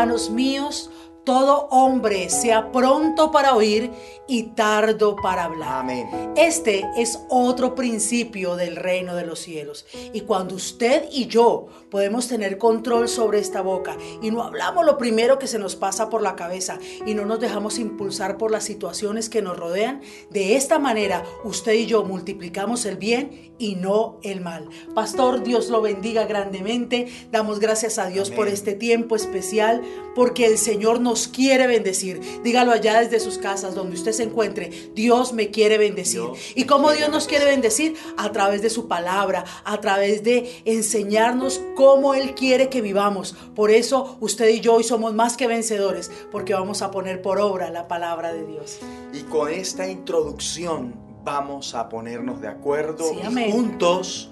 hermanos míos, todo hombre sea pronto para oír y tardo para hablar. Amén. Este es otro principio del reino de los cielos. Y cuando usted y yo podemos tener control sobre esta boca y no hablamos lo primero que se nos pasa por la cabeza y no nos dejamos impulsar por las situaciones que nos rodean, de esta manera usted y yo multiplicamos el bien y no el mal. Pastor, Dios lo bendiga grandemente. Damos gracias a Dios por este tiempo especial porque el Señor nos quiere bendecir. Dígalo allá desde sus casas donde usted se encuentre. Dios me quiere bendecir. Dios ¿Y cómo Dios nos quiere bendecir? A través de su palabra, a través de enseñarnos cómo Él quiere que vivamos. Por eso usted y yo hoy somos más que vencedores porque vamos a poner por obra la palabra de Dios. Y con esta introducción vamos a ponernos de acuerdo Sí, y juntos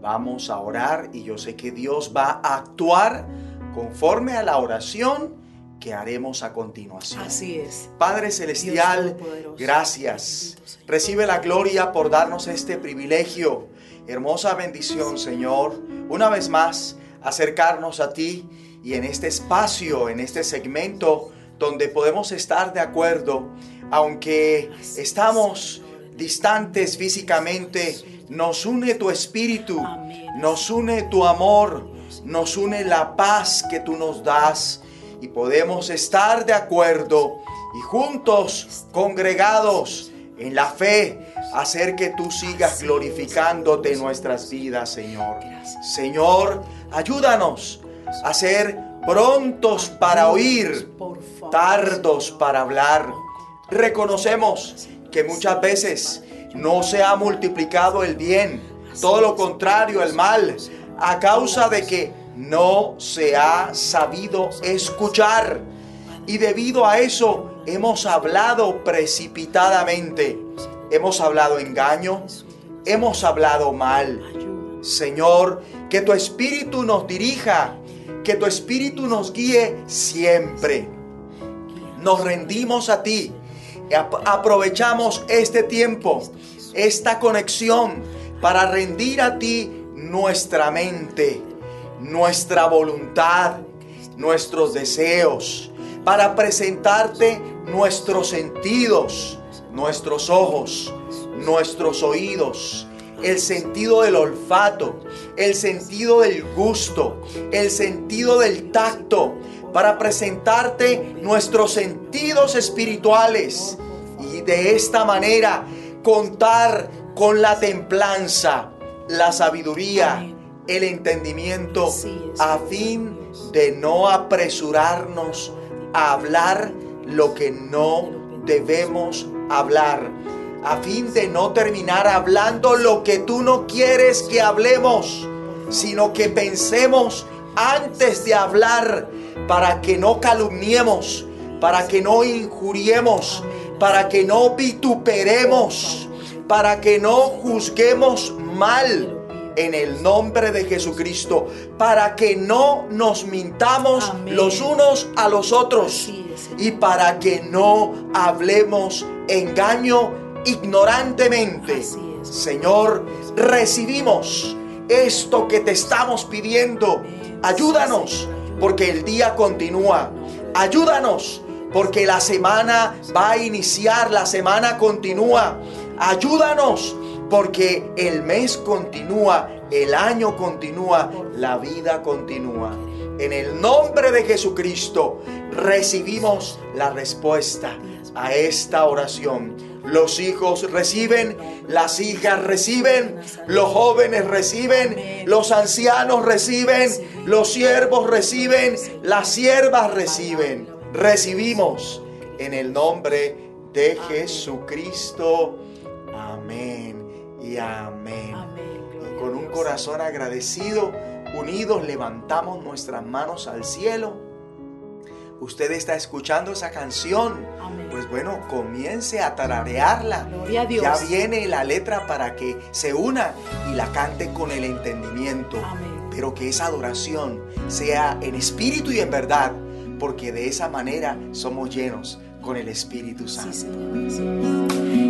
vamos a orar y yo sé que Dios va a actuar conforme a la oración que haremos a continuación. Así es. Padre Celestial, gracias. Recibe la gloria por darnos este privilegio. Hermosa bendición, Señor. Una vez más, acercarnos a ti y en este espacio, en este segmento donde podemos estar de acuerdo, aunque estamos distantes físicamente, nos une tu espíritu, nos une tu amor, nos une la paz que tú nos das y podemos estar de acuerdo y juntos, congregados en la fe, hacer que tú sigas glorificándote en nuestras vidas, Señor. Señor, ayúdanos a ser prontos para oír, tardos para hablar. Reconocemos que muchas veces no se ha multiplicado el bien, todo lo contrario, el mal, a causa de que no se ha sabido escuchar. Y debido a eso hemos hablado precipitadamente, hemos hablado engaño, hemos hablado mal. Señor, que tu espíritu nos dirija, que tu espíritu nos guíe siempre. Nos rendimos a ti. Aprovechamos este tiempo, esta conexión para rendir a ti nuestra mente, nuestra voluntad, nuestros deseos, para presentarte nuestros sentidos, nuestros ojos, nuestros oídos, el sentido del olfato, el sentido del gusto, el sentido del tacto, para presentarte nuestros sentidos espirituales y de esta manera contar con la templanza, la sabiduría. El entendimiento a fin de no apresurarnos a hablar lo que no debemos hablar, a fin de no terminar hablando lo que tú no quieres que hablemos, sino que pensemos antes de hablar para que no calumniemos, para que no injuriemos, para que no vituperemos, para que no juzguemos mal en el nombre de Jesucristo, para que no nos mintamos Amén. los unos a los otros es, y para que no hablemos engaño ignorantemente. Señor, recibimos esto que te estamos pidiendo. Ayúdanos. porque el día continúa. Ayúdanos, porque la semana va a iniciar, la semana continúa. Ayúdanos, porque el mes continúa, el año continúa, la vida continúa. En el nombre de Jesucristo recibimos la respuesta a esta oración. Los hijos reciben, las hijas reciben, los jóvenes reciben, los ancianos reciben, los siervos reciben, las siervas reciben. Recibimos en el nombre de Jesucristo. Amén y amén. Amén. Gloria Y a con un corazón agradecido, unidos, levantamos nuestras manos al cielo. Usted está escuchando esa canción. Amén. Pues bueno, comience a tararearla. Gloria a Dios. Ya viene la letra para que se una y la cante con el entendimiento. Amén. Pero que esa adoración sea en espíritu y en verdad, porque de esa manera somos llenos con el Espíritu Sí, Santo. Señor.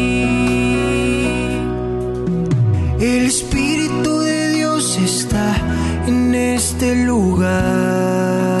El Espíritu de Dios está en este lugar.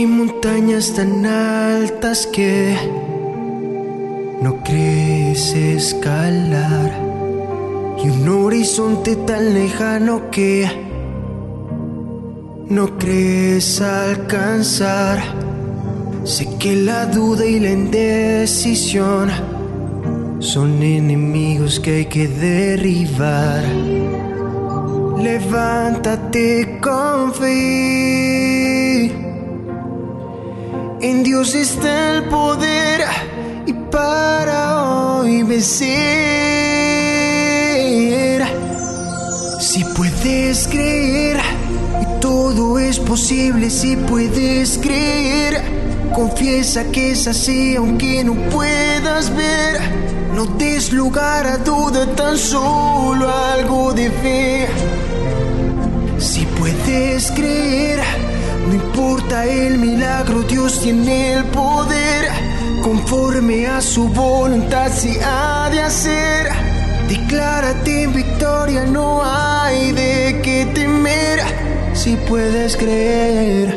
Hay montañas tan altas que no crees escalar y un horizonte tan lejano que no crees alcanzar. Sé que la duda y la indecisión son enemigos que hay que derribar. Levántate con fe. En Dios está el poder y para hoy vencer. Si puedes creer, todo es posible si puedes creer. Confiesa que es así aunque no puedas ver. No des lugar a duda, tan solo algo de fe. Si puedes creer, no importa el milagro, Dios tiene el poder. conforme a su voluntad se ha de hacer. Declárate en victoria, no hay de qué temer si puedes creer.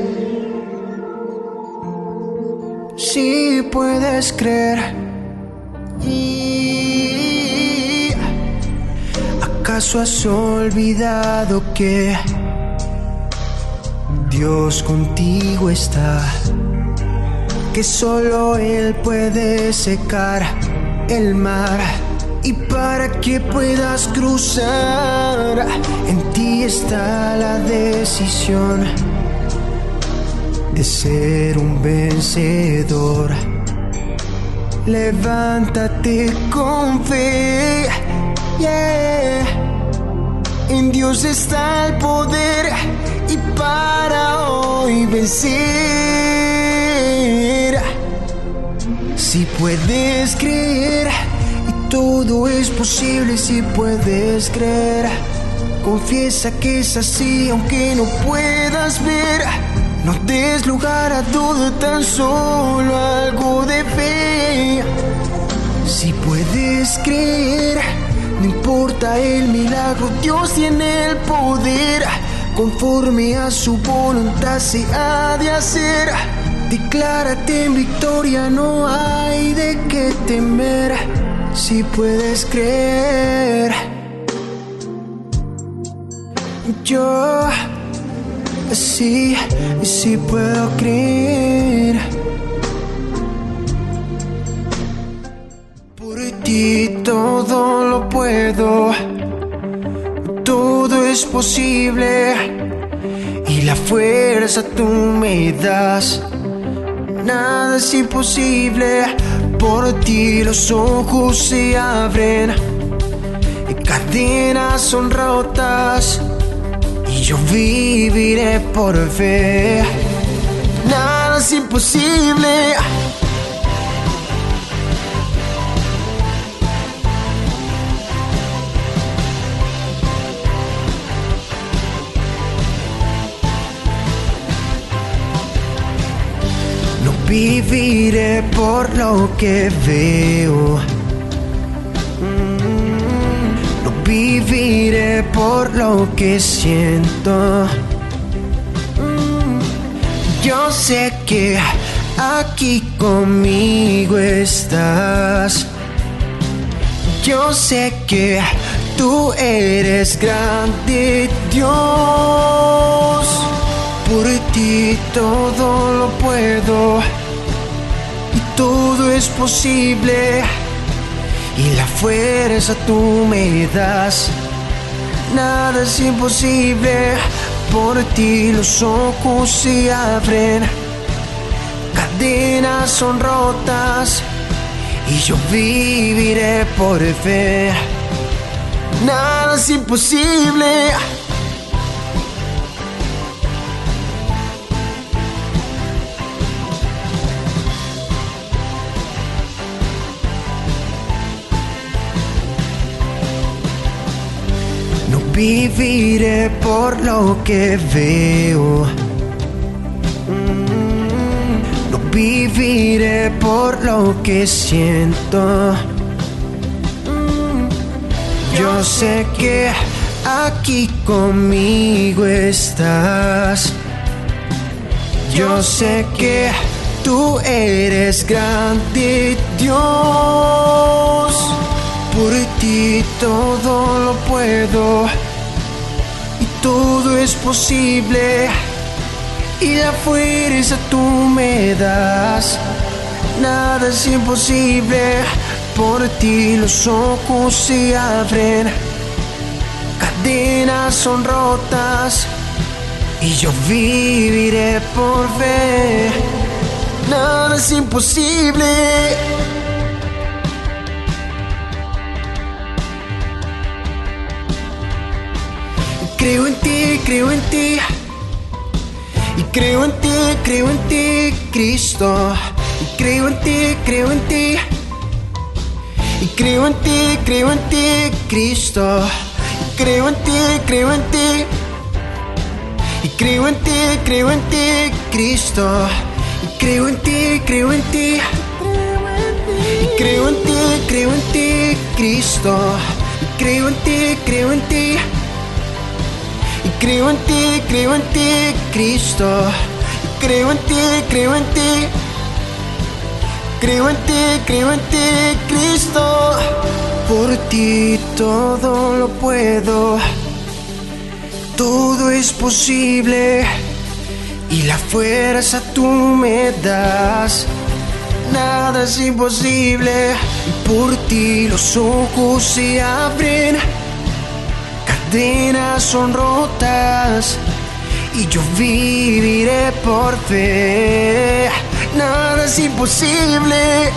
Si puedes creer. ¿Acaso has olvidado que Dios contigo está? Que solo Él puede secar el mar. Y para que puedas cruzar, en ti está la decisión de ser un vencedor. Levántate con fe, yeah. En Dios está el poder y para hoy vencer. Si puedes creer, y todo es posible si puedes creer. Confiesa que es así aunque no puedas ver. No des lugar a duda, tan solo algo de fe. Si puedes creer, no importa el milagro, Dios tiene el poder. Conforme a su voluntad se ha de hacer. Declárate en victoria, no hay de qué temer. Si puedes creer, yo sí, sí puedo creer. Ti todo lo puedo, todo es posible y la fuerza tú me das. Nada es imposible, por ti los ojos se abren, cadenas son rotas y yo viviré por fe. Nada es imposible. Viviré por lo que veo. Mm, No viviré por lo que siento. Mm, Yo sé que aquí conmigo estás. Yo sé que tú eres grande, Dios. Por ti todo lo puedo todo es posible. Y la fuerza tú me das. Nada es imposible. Por ti los ojos se abren. Cadenas son rotas. Y yo viviré por fe. Nada es imposible. Viviré por lo que veo. Mm, No viviré por lo que siento. Mm, Yo sé que aquí conmigo estás. Yo sé que tú eres grande, Dios. Por ti todo lo puedo todo es posible. Y la fuerza tú me das. Nada es imposible. Por ti los ojos se abren. Cadenas son rotas. Y yo viviré por fe. Nada es imposible. Creo en ti, creo en ti. Y creo en ti, creo en ti, Cristo. Y creo en ti, creo en ti. Y creo en ti, creo en ti, Cristo. Y creo en ti, creo en ti. Y creo en ti, creo en ti, Cristo. Y creo en ti, creo en ti. Creo en ti, creo en ti, Cristo. Creo en ti, creo en ti. Y creo en ti, creo en ti, Cristo. Creo en ti, creo en ti. Creo en ti, creo en ti, Cristo. Por ti todo lo puedo. Todo es posible. Y la fuerza tú me das. Nada es imposible. Por ti los ojos se abren. Cadenas son rotas. Y yo viviré por fe. Nada es imposible.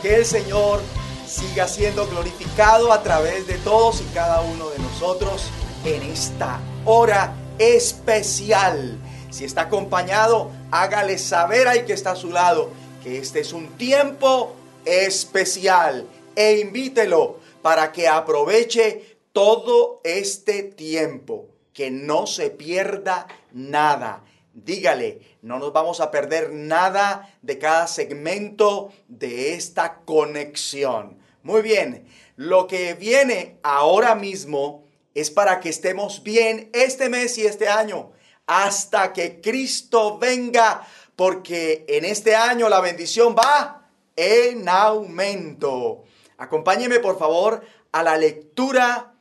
Que el Señor siga siendo glorificado a través de todos y cada uno de nosotros en esta hora especial. Si está acompañado, hágale saber al que está a su lado que este es un tiempo especial e invítelo para que aproveche todo este tiempo, que no se pierda nada. Dígale, no nos vamos a perder nada de cada segmento de esta conexión. Muy bien, lo que viene ahora mismo es para que estemos bien este mes y este año, hasta que Cristo venga, porque en este año la bendición va en aumento. Acompáñeme por favor a la lectura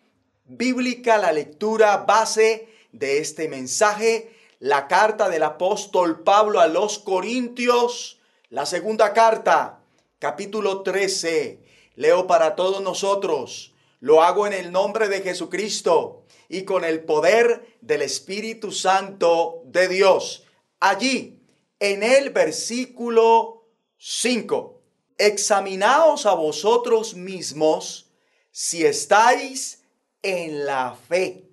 bíblica, la lectura base de este mensaje, la carta del apóstol Pablo a los Corintios, la segunda carta, capítulo 13. Leo para todos nosotros. Lo hago en el nombre de Jesucristo y con el poder del Espíritu Santo de Dios. Allí, en el versículo 5, examinaos a vosotros mismos si estáis en la fe.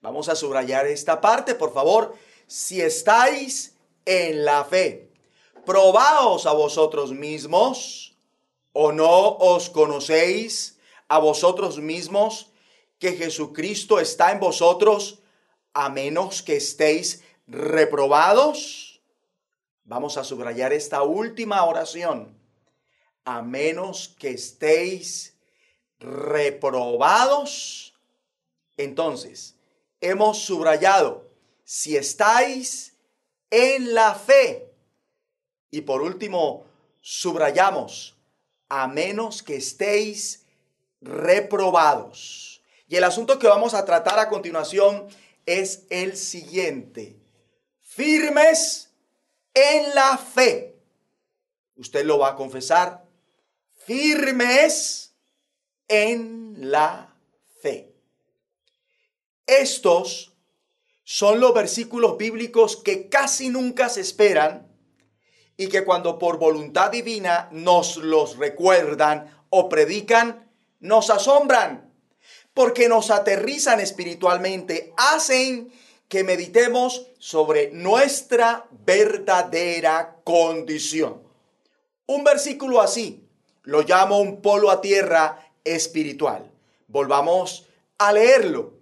Vamos a subrayar esta parte, por favor. Si estáis en la fe, probaos a vosotros mismos o no os conocéis a vosotros mismos que Jesucristo está en vosotros a menos que estéis reprobados. Vamos a subrayar esta última oración. A menos que estéis reprobados. Entonces, hemos subrayado, si estáis en la fe. Y por último, subrayamos, a menos que estéis reprobados. Y el asunto que vamos a tratar a continuación es el siguiente. Firmes en la fe. Usted lo va a confesar. Firmes en la fe. Estos son los versículos bíblicos que casi nunca se esperan y que cuando por voluntad divina nos los recuerdan o predican, nos asombran, porque nos aterrizan espiritualmente, hacen que meditemos sobre nuestra verdadera condición. Un versículo así lo llamo un polo a tierra espiritual. Volvamos a leerlo.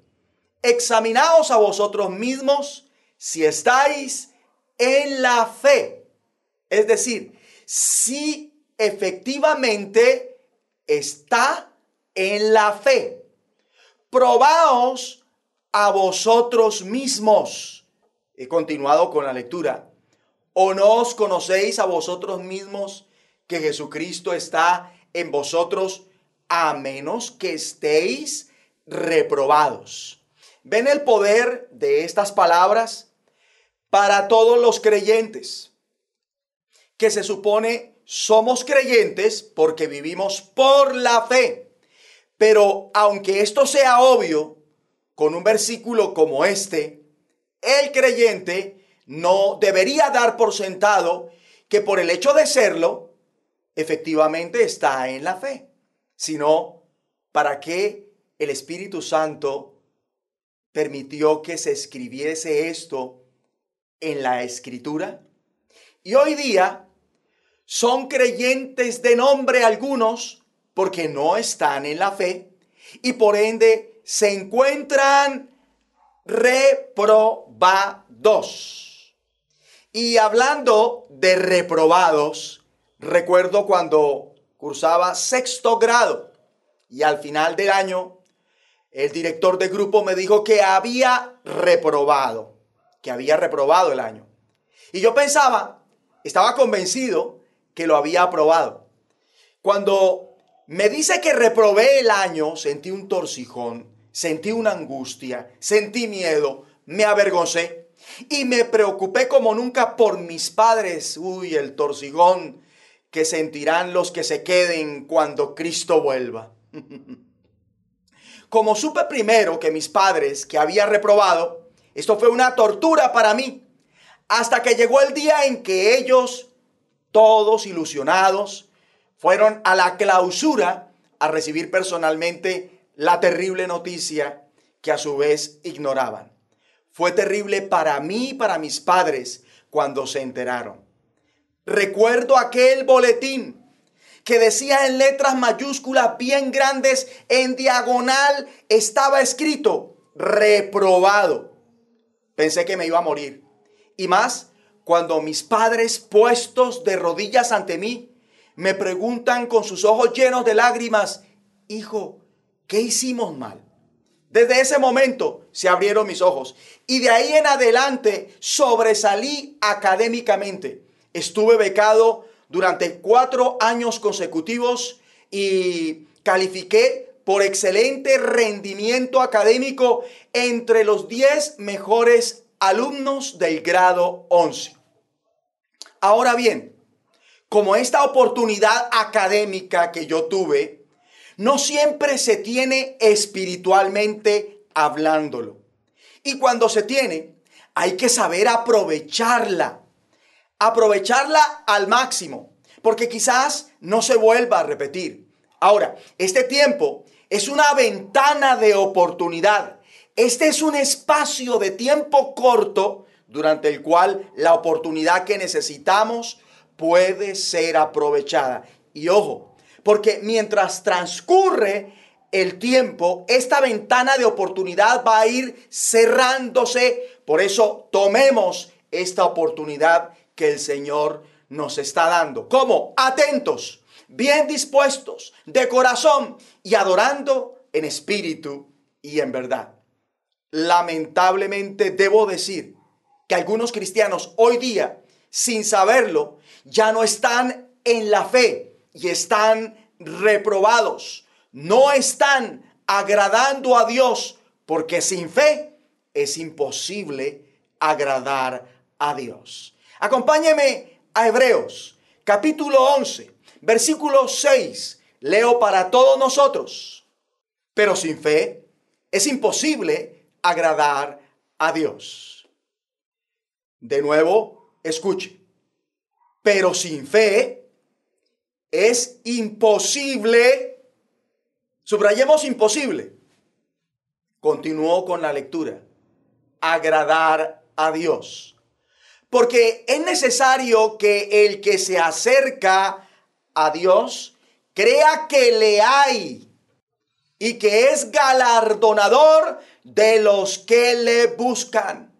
Examinaos a vosotros mismos si estáis en la fe. Es decir, si efectivamente está en la fe. Probaos a vosotros mismos. He continuado con la lectura. ¿O no os conocéis a vosotros mismos que Jesucristo está en vosotros a menos que estéis reprobados? ¿Ven el poder de estas palabras para todos los creyentes? Que se supone somos creyentes porque vivimos por la fe. Pero aunque esto sea obvio, con un versículo como este, el creyente no debería dar por sentado que por el hecho de serlo, efectivamente está en la fe, sino para que el Espíritu Santo permitió que se escribiese esto en la escritura. Y hoy día son creyentes de nombre algunos porque no están en la fe y por ende se encuentran reprobados. Y hablando de reprobados, recuerdo cuando cursaba sexto grado y al final del año el director de grupo me dijo que había reprobado, que había reprobado el año. Y yo pensaba, estaba convencido que lo había aprobado. Cuando me dice que reprobé el año, sentí un torcijón, sentí una angustia, sentí miedo, me avergoncé y me preocupé como nunca por mis padres. Uy, el torcijón que sentirán los que se queden cuando Cristo vuelva. Como supe primero que mis padres, que había reprobado, esto fue una tortura para mí, hasta que llegó el día en que ellos, todos ilusionados, fueron a la clausura a recibir personalmente la terrible noticia que a su vez ignoraban. Fue terrible para mí y para mis padres cuando se enteraron. Recuerdo aquel boletín que decía en letras mayúsculas bien grandes, en diagonal estaba escrito, reprobado. Pensé que me iba a morir. Y más, cuando mis padres puestos de rodillas ante mí, me preguntan con sus ojos llenos de lágrimas, hijo, ¿qué hicimos mal? Desde ese momento se abrieron mis ojos y de ahí en adelante sobresalí académicamente. Estuve becado durante cuatro años consecutivos y califiqué por excelente rendimiento académico entre los 10 mejores alumnos del grado 11. Ahora bien, como esta oportunidad académica que yo tuve, no siempre se tiene espiritualmente hablándolo. Y cuando se tiene, hay que saber aprovecharla aprovecharla al máximo, porque quizás no se vuelva a repetir. Ahora, este tiempo es una ventana de oportunidad. Este es un espacio de tiempo corto durante el cual la oportunidad que necesitamos puede ser aprovechada. Y ojo, porque mientras transcurre el tiempo, esta ventana de oportunidad va a ir cerrándose. Por eso tomemos esta oportunidad que el Señor nos está dando. ¿Cómo? Atentos, bien dispuestos, de corazón y adorando en espíritu y en verdad. Lamentablemente debo decir que algunos cristianos hoy día, sin saberlo, ya no están en la fe y están reprobados. No están agradando a Dios porque sin fe es imposible agradar a Dios. Acompáñeme a Hebreos, capítulo 11, versículo 6. Leo para todos nosotros. Pero sin fe es imposible agradar a Dios. De nuevo, escuche. Pero sin fe es imposible. Subrayemos imposible. Continuó con la lectura. Agradar a Dios. Porque es necesario que el que se acerca a Dios crea que le hay y que es galardonador de los que le buscan.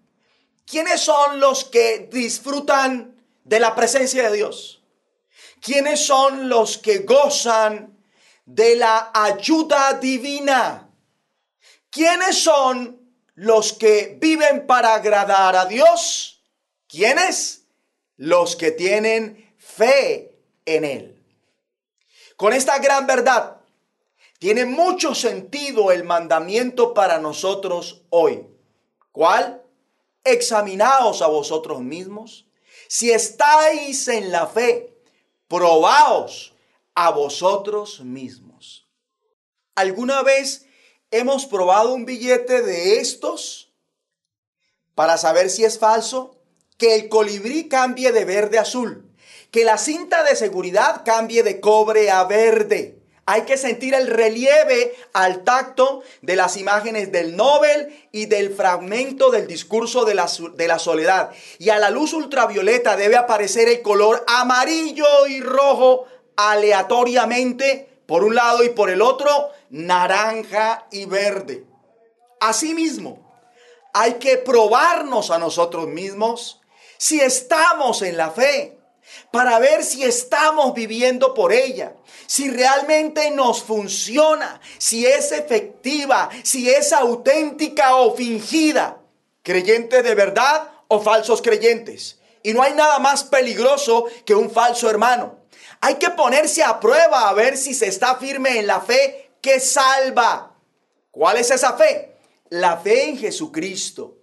¿Quiénes son los que disfrutan de la presencia de Dios? ¿Quiénes son los que gozan de la ayuda divina? ¿Quiénes son los que viven para agradar a Dios? ¿Quiénes? Los que tienen fe en Él. Con esta gran verdad, tiene mucho sentido el mandamiento para nosotros hoy. ¿Cuál? Examinaos a vosotros mismos. Si estáis en la fe, probaos a vosotros mismos. ¿Alguna vez hemos probado un billete de estos para saber si es falso? Que el colibrí cambie de verde a azul, que la cinta de seguridad cambie de cobre a verde. Hay que sentir el relieve al tacto de las imágenes del Nobel y del fragmento del discurso de la, de la, soledad. Y a la luz ultravioleta debe aparecer el color amarillo y rojo aleatoriamente, por un lado y por el otro, naranja y verde. Asimismo, hay que probarnos a nosotros mismos si estamos en la fe, para ver si estamos viviendo por ella, si realmente nos funciona, si es efectiva, si es auténtica o fingida, creyentes de verdad o falsos creyentes. Y no hay nada más peligroso que un falso hermano. Hay que ponerse a prueba a ver si se está firme en la fe que salva. ¿Cuál es esa fe? La fe en Jesucristo,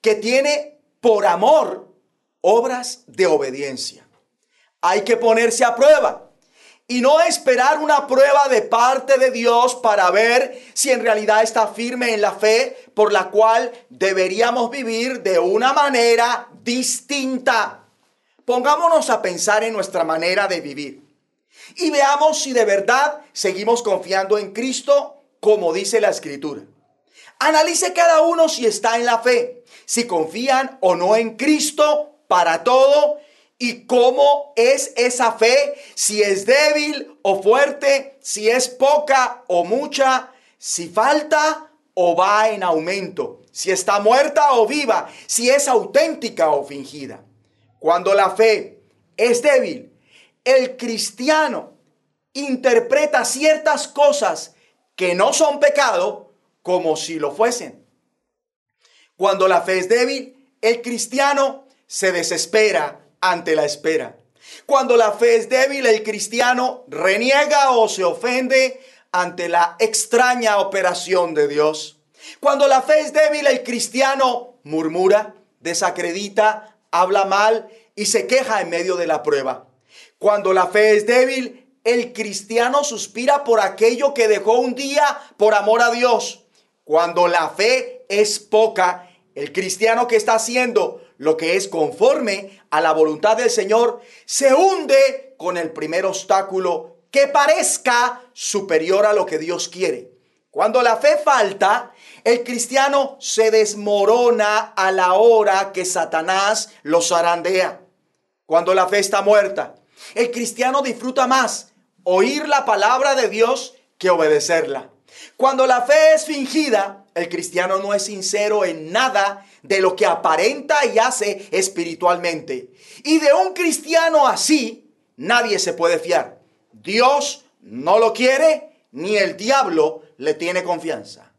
que tiene por amor obras de obediencia. Hay que ponerse a prueba y no esperar una prueba de parte de Dios para ver si en realidad está firme en la fe por la cual deberíamos vivir de una manera distinta. Pongámonos a pensar en nuestra manera de vivir y veamos si de verdad seguimos confiando en Cristo como dice la escritura. Analice cada uno si está en la fe, si confían o no en Cristo para todo y cómo es esa fe, si es débil o fuerte, si es poca o mucha, si falta o va en aumento, si está muerta o viva, si es auténtica o fingida. Cuando la fe es débil, el cristiano interpreta ciertas cosas que no son pecado como si lo fuesen. Cuando la fe es débil, el cristiano se desespera ante la espera. Cuando la fe es débil, el cristiano reniega o se ofende ante la extraña operación de Dios. Cuando la fe es débil, el cristiano murmura, desacredita, habla mal y se queja en medio de la prueba. Cuando la fe es débil, el cristiano suspira por aquello que dejó un día por amor a Dios. Cuando la fe es poca, el cristiano que está haciendo lo que es conforme a la voluntad del Señor, se hunde con el primer obstáculo que parezca superior a lo que Dios quiere. Cuando la fe falta, el cristiano se desmorona a la hora que Satanás lo zarandea. Cuando la fe está muerta, el cristiano disfruta más oír la palabra de Dios que obedecerla. Cuando la fe es fingida, el cristiano no es sincero en nada de lo que aparenta y hace espiritualmente. Y de un cristiano así, nadie se puede fiar. Dios no lo quiere, ni el diablo le tiene confianza.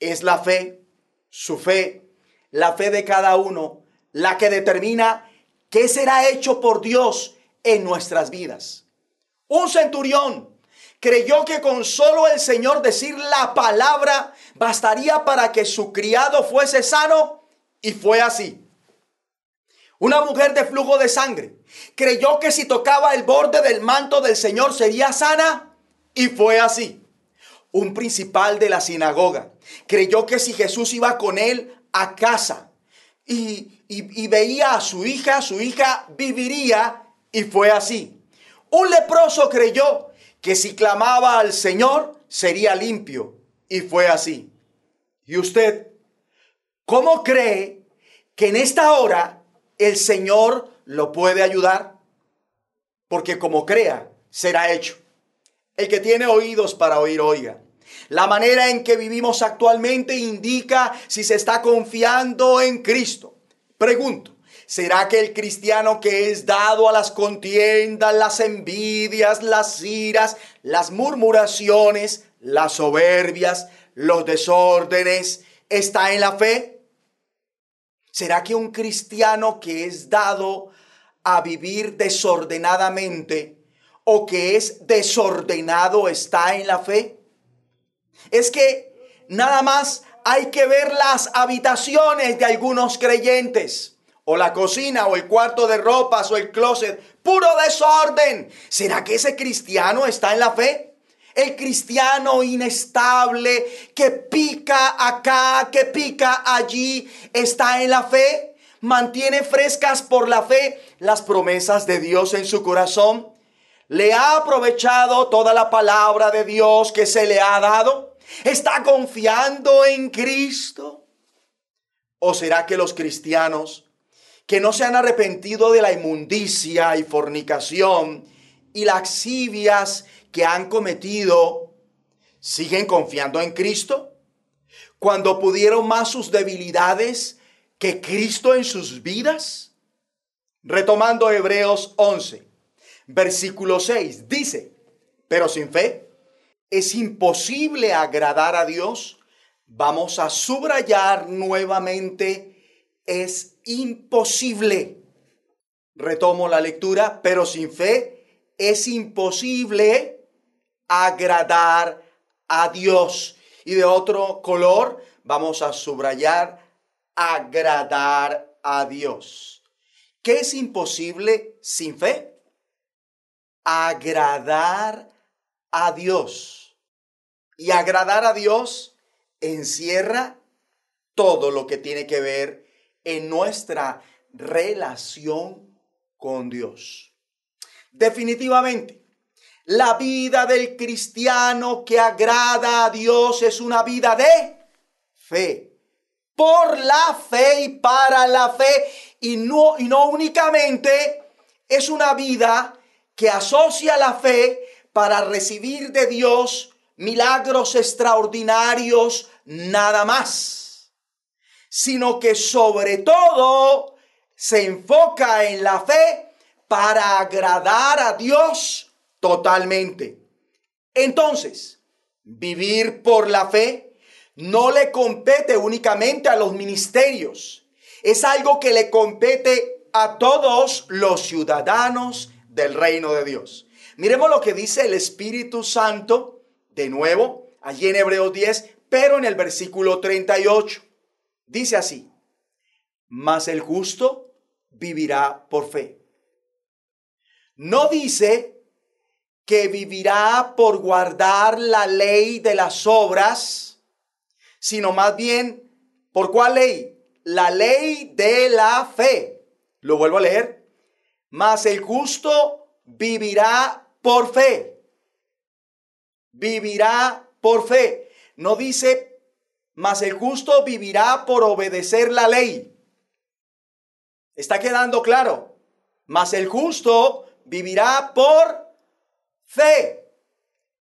Es la fe, su fe, la fe de cada uno, la que determina qué será hecho por Dios en nuestras vidas. Un centurión creyó que con solo el Señor decir la palabra bastaría para que su criado fuese sano y fue así. Una mujer de flujo de sangre creyó que si tocaba el borde del manto del Señor sería sana y fue así. Un principal de la sinagoga creyó que si Jesús iba con él a casa y, y veía a su hija, su hija viviría y fue así. Un leproso creyó que si clamaba al Señor sería limpio y fue así. ¿Y usted ¿Cómo cree que en esta hora el Señor lo puede ayudar? Porque como crea, será hecho. El que tiene oídos para oír, oiga. La manera en que vivimos actualmente indica si se está confiando en Cristo. Pregunto, ¿será que el cristiano que es dado a las contiendas, las envidias, las iras, las murmuraciones, las soberbias, los desórdenes, está en la fe? ¿Será que un cristiano que es dado a vivir desordenadamente o que es desordenado está en la fe? Es que nada más hay que ver las habitaciones de algunos creyentes, o la cocina, o el cuarto de ropas, o el closet, puro desorden. ¿Será que ese cristiano está en la fe? El cristiano inestable que pica acá, que pica allí, está en la fe, mantiene frescas por la fe las promesas de Dios en su corazón. Le ha aprovechado toda la palabra de Dios que se le ha dado. Está confiando en Cristo. ¿O será que los cristianos que no se han arrepentido de la inmundicia y fornicación y laxivias que han cometido siguen confiando en Cristo? Cuando pudieron más sus debilidades que Cristo en sus vidas? Retomando Hebreos 11, versículo 6, dice, pero sin fe es imposible agradar a Dios. Vamos a subrayar nuevamente, es imposible. Retomo la lectura, pero sin fe es imposible agradar a Dios. Y de otro color, vamos a subrayar agradar a Dios. ¿Qué es imposible sin fe? Agradar a Dios. Y agradar a Dios encierra todo lo que tiene que ver en nuestra relación con Dios. Definitivamente, la vida del cristiano que agrada a Dios es una vida de fe. Por la fe y para la fe y no, y no únicamente es una vida que asocia la fe para recibir de Dios milagros extraordinarios nada más, sino que sobre todo se enfoca en la fe para agradar a Dios totalmente. Entonces, vivir por la fe no le compete únicamente a los ministerios, es algo que le compete a todos los ciudadanos del reino de Dios. Miremos lo que dice el Espíritu Santo, de nuevo, allí en Hebreos 10, pero en el versículo 38. Dice así, mas el justo vivirá por fe. No dice que vivirá por guardar la ley de las obras, sino más bien, ¿por cuál ley? la ley de la fe. Lo vuelvo a leer. Mas el justo vivirá por fe. Vivirá por fe. No dice, mas el justo vivirá por obedecer la ley. ¿Está quedando claro? Mas el justo vivirá por fe.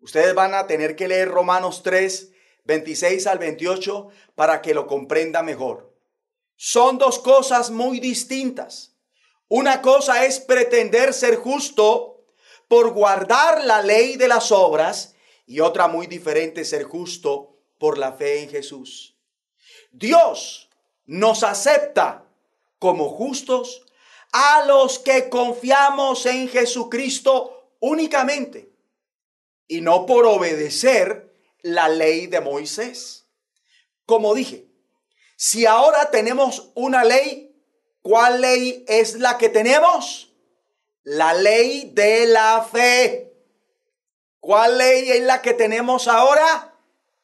Ustedes van a tener que leer Romanos 3, 26 al 28 para que lo comprenda mejor son dos cosas muy distintas. Una cosa es pretender ser justo por guardar la ley de las obras y otra muy diferente ser justo por la fe en Jesús. Dios nos acepta como justos a los que confiamos en Jesucristo únicamente y no por obedecer la ley de Moisés. Como dije, si ahora tenemos una ley, ¿cuál ley es la que tenemos? La ley de la fe. ¿Cuál ley es la que tenemos ahora?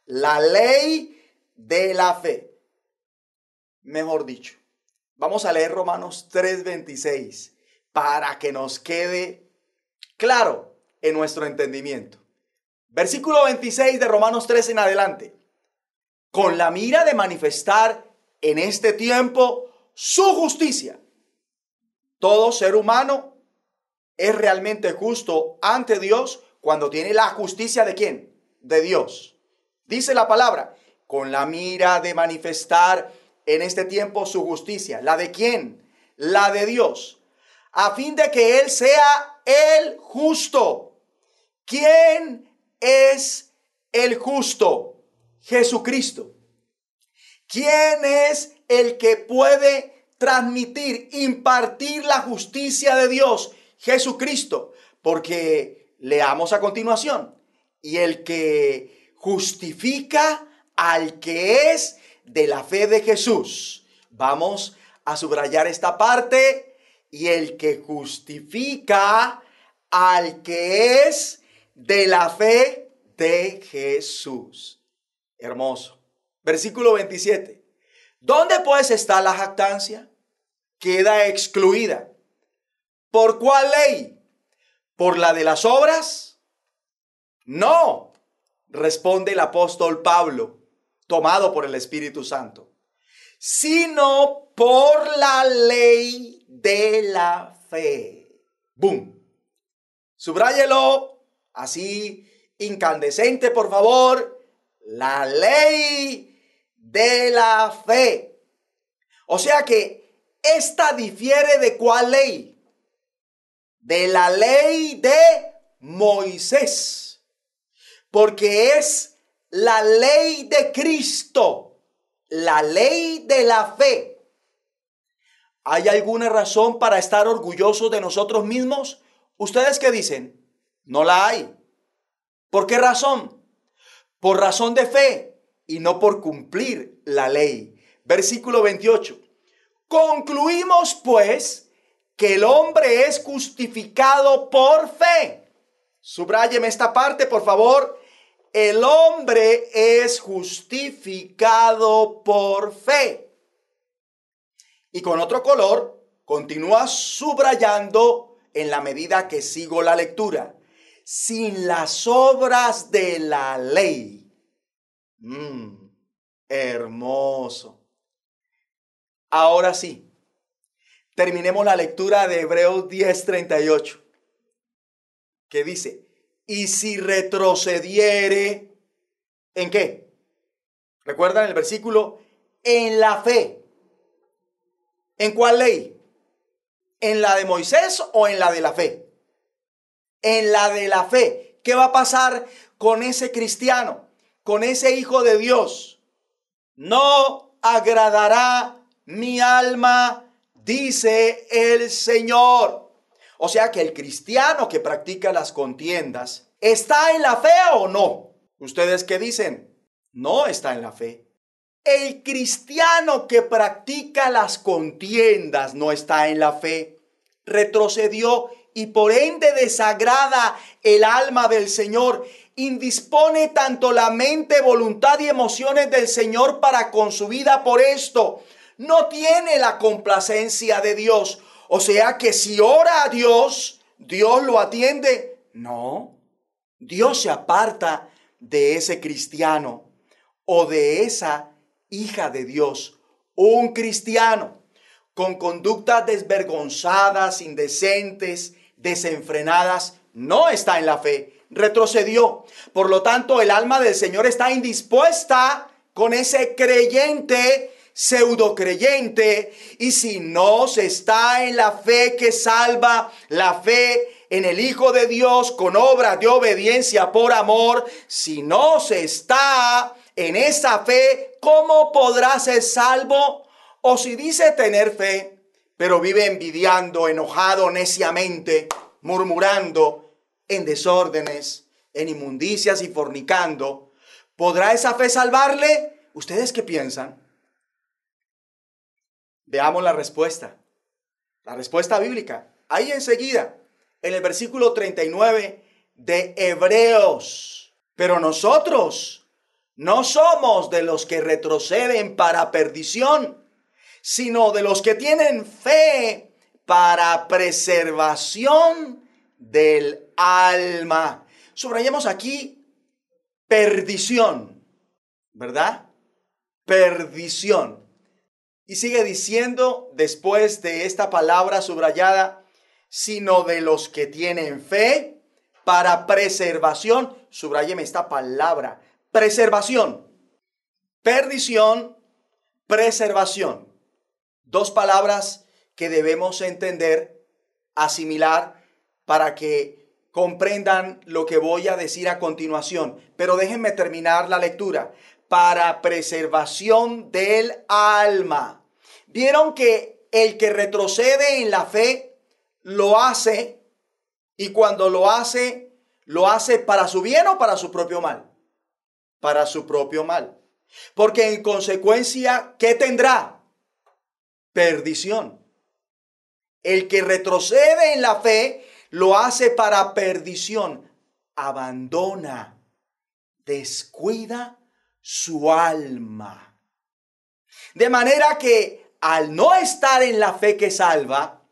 La ley de la fe. Mejor dicho, vamos a leer Romanos 3:26 para que nos quede claro en nuestro entendimiento. Versículo 26 de Romanos 3 en adelante. Con la mira de manifestar en este tiempo su justicia. Todo ser humano es realmente justo ante Dios cuando tiene la justicia de quién? De Dios. Dice la palabra, con la mira de manifestar en este tiempo su justicia. ¿La de quién? La de Dios. A fin de que Él sea el justo. ¿Quién es el justo? Jesucristo. ¿Quién es el que puede transmitir, impartir la justicia de Dios? Jesucristo. Porque leamos a continuación. Y el que justifica al que es de la fe de Jesús. Vamos a subrayar esta parte. Y el que justifica al que es de la fe de Jesús. Hermoso. Versículo 27. ¿Dónde pues está la jactancia? Queda excluida. ¿Por cuál ley? ¿Por la de las obras? No, responde el apóstol Pablo, tomado por el Espíritu Santo, sino por la ley de la fe. ¡Boom! Subráyelo así, incandescente, por favor. La ley de la fe. O sea que esta difiere de cuál ley? De la ley de Moisés. Porque es la ley de Cristo, la ley de la fe. ¿Hay alguna razón para estar orgullosos de nosotros mismos? ¿Ustedes qué dicen? No la hay. ¿Por qué razón? Por razón de fe y no por cumplir la ley. Versículo 28. Concluimos pues que el hombre es justificado por fe. Subráyeme esta parte, por favor. El hombre es justificado por fe. Y con otro color, continúa subrayando en la medida que sigo la lectura. Sin las obras de la ley. Mm, hermoso. Ahora sí, terminemos la lectura de Hebreos 10:38, que dice, y si retrocediere, ¿en qué? ¿Recuerdan el versículo? En la fe. ¿En cuál ley? ¿En la de Moisés o en la de la fe? En la de la fe. ¿Qué va a pasar con ese cristiano, con ese hijo de Dios? No agradará mi alma, dice el Señor. O sea que el cristiano que practica las contiendas, ¿está en la fe o no? ¿Ustedes qué dicen? No está en la fe. El cristiano que practica las contiendas no está en la fe. Retrocedió y por ende desagrada el alma del Señor. Indispone tanto la mente, voluntad y emociones del Señor para con su vida por esto no tiene la complacencia de Dios. O sea que si ora a Dios, Dios lo atiende. No, Dios se aparta de ese cristiano o de esa hija de Dios. Un cristiano con conductas desvergonzadas, indecentes, desenfrenadas, no está en la fe, retrocedió. Por lo tanto, el alma del Señor está indispuesta con ese creyente pseudo creyente y si no se está en la fe que salva, la fe en el Hijo de Dios con obra de obediencia por amor, si no se está en esa fe, ¿cómo podrá ser salvo? O si dice tener fe, pero vive envidiando, enojado neciamente, murmurando, en desórdenes, en inmundicias y fornicando, ¿podrá esa fe salvarle? ¿Ustedes qué piensan? Veamos la respuesta. La respuesta bíblica. Ahí enseguida, en el versículo 39 de Hebreos. Pero nosotros no somos de los que retroceden para perdición, sino de los que tienen fe para preservación del alma. Subrayemos aquí perdición, ¿verdad? Perdición. Y sigue diciendo después de esta palabra subrayada, sino de los que tienen fe para preservación. Subrayeme esta palabra, preservación. Perdición, preservación. Dos palabras que debemos entender, asimilar, para que comprendan lo que voy a decir a continuación. Pero déjenme terminar la lectura para preservación del alma. Vieron que el que retrocede en la fe lo hace y cuando lo hace, lo hace para su bien o para su propio mal. Para su propio mal. Porque en consecuencia, ¿qué tendrá? Perdición. El que retrocede en la fe lo hace para perdición. Abandona, descuida su alma. De manera que al no estar en la fe que salva,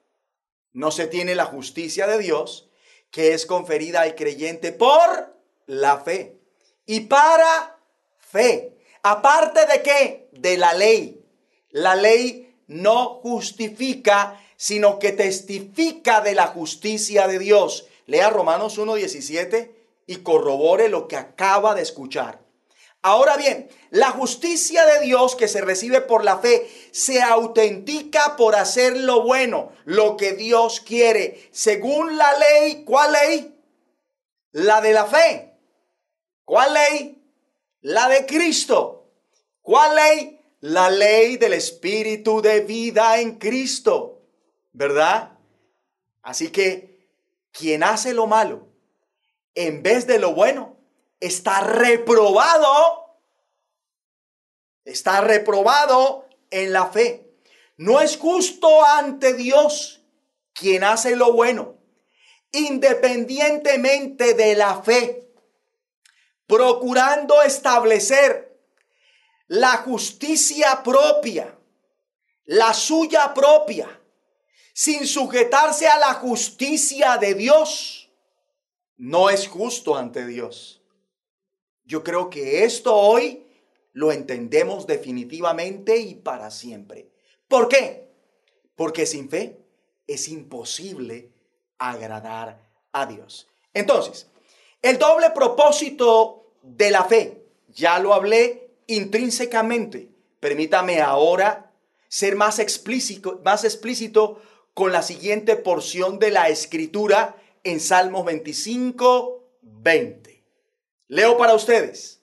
no se tiene la justicia de Dios que es conferida al creyente por la fe y para fe. Aparte de qué? De la ley. La ley no justifica, sino que testifica de la justicia de Dios. Lea Romanos 1.17 y corrobore lo que acaba de escuchar. Ahora bien, la justicia de Dios que se recibe por la fe se autentica por hacer lo bueno, lo que Dios quiere, según la ley. ¿Cuál ley? La de la fe. ¿Cuál ley? La de Cristo. ¿Cuál ley? La ley del Espíritu de vida en Cristo. ¿Verdad? Así que quien hace lo malo en vez de lo bueno, está reprobado, está reprobado en la fe. No es justo ante Dios quien hace lo bueno, independientemente de la fe, procurando establecer la justicia propia, la suya propia, sin sujetarse a la justicia de Dios, no es justo ante Dios. Yo creo que esto hoy lo entendemos definitivamente y para siempre. ¿Por qué? Porque sin fe es imposible agradar a Dios. Entonces, el doble propósito de la fe, ya lo hablé intrínsecamente. Permítame ahora ser más explícito, más explícito con la siguiente porción de la escritura en Salmos 25, 20. Leo para ustedes.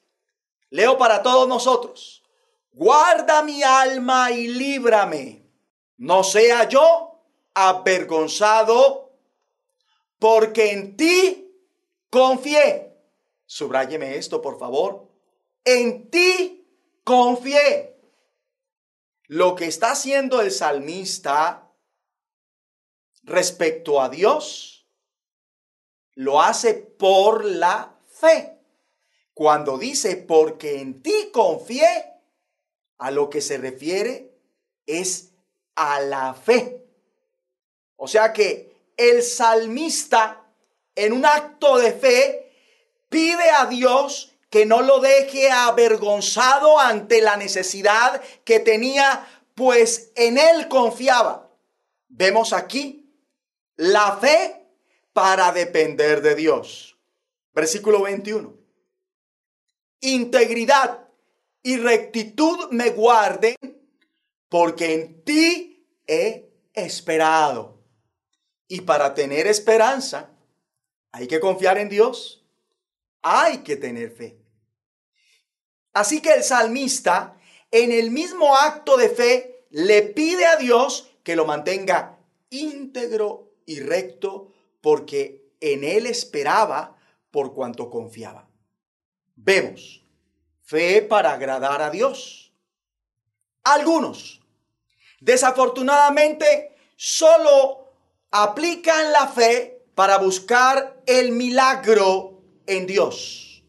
Leo para todos nosotros. Guarda mi alma y líbrame. No sea yo avergonzado, porque en ti confié. Subráyeme esto, por favor. En ti confié. Lo que está haciendo el salmista respecto a Dios, lo hace por la fe. Cuando dice, porque en ti confié, a lo que se refiere es a la fe. O sea que el salmista, en un acto de fe, pide a Dios que no lo deje avergonzado ante la necesidad que tenía, pues en él confiaba. Vemos aquí la fe para depender de Dios. Versículo 21 integridad y rectitud me guarden, porque en ti he esperado. Y para tener esperanza, hay que confiar en Dios, hay que tener fe. Así que el salmista, en el mismo acto de fe, le pide a Dios que lo mantenga íntegro y recto, porque en él esperaba por cuanto confiaba. Vemos fe para agradar a Dios. Algunos, desafortunadamente, solo aplican la fe para buscar el milagro en Dios.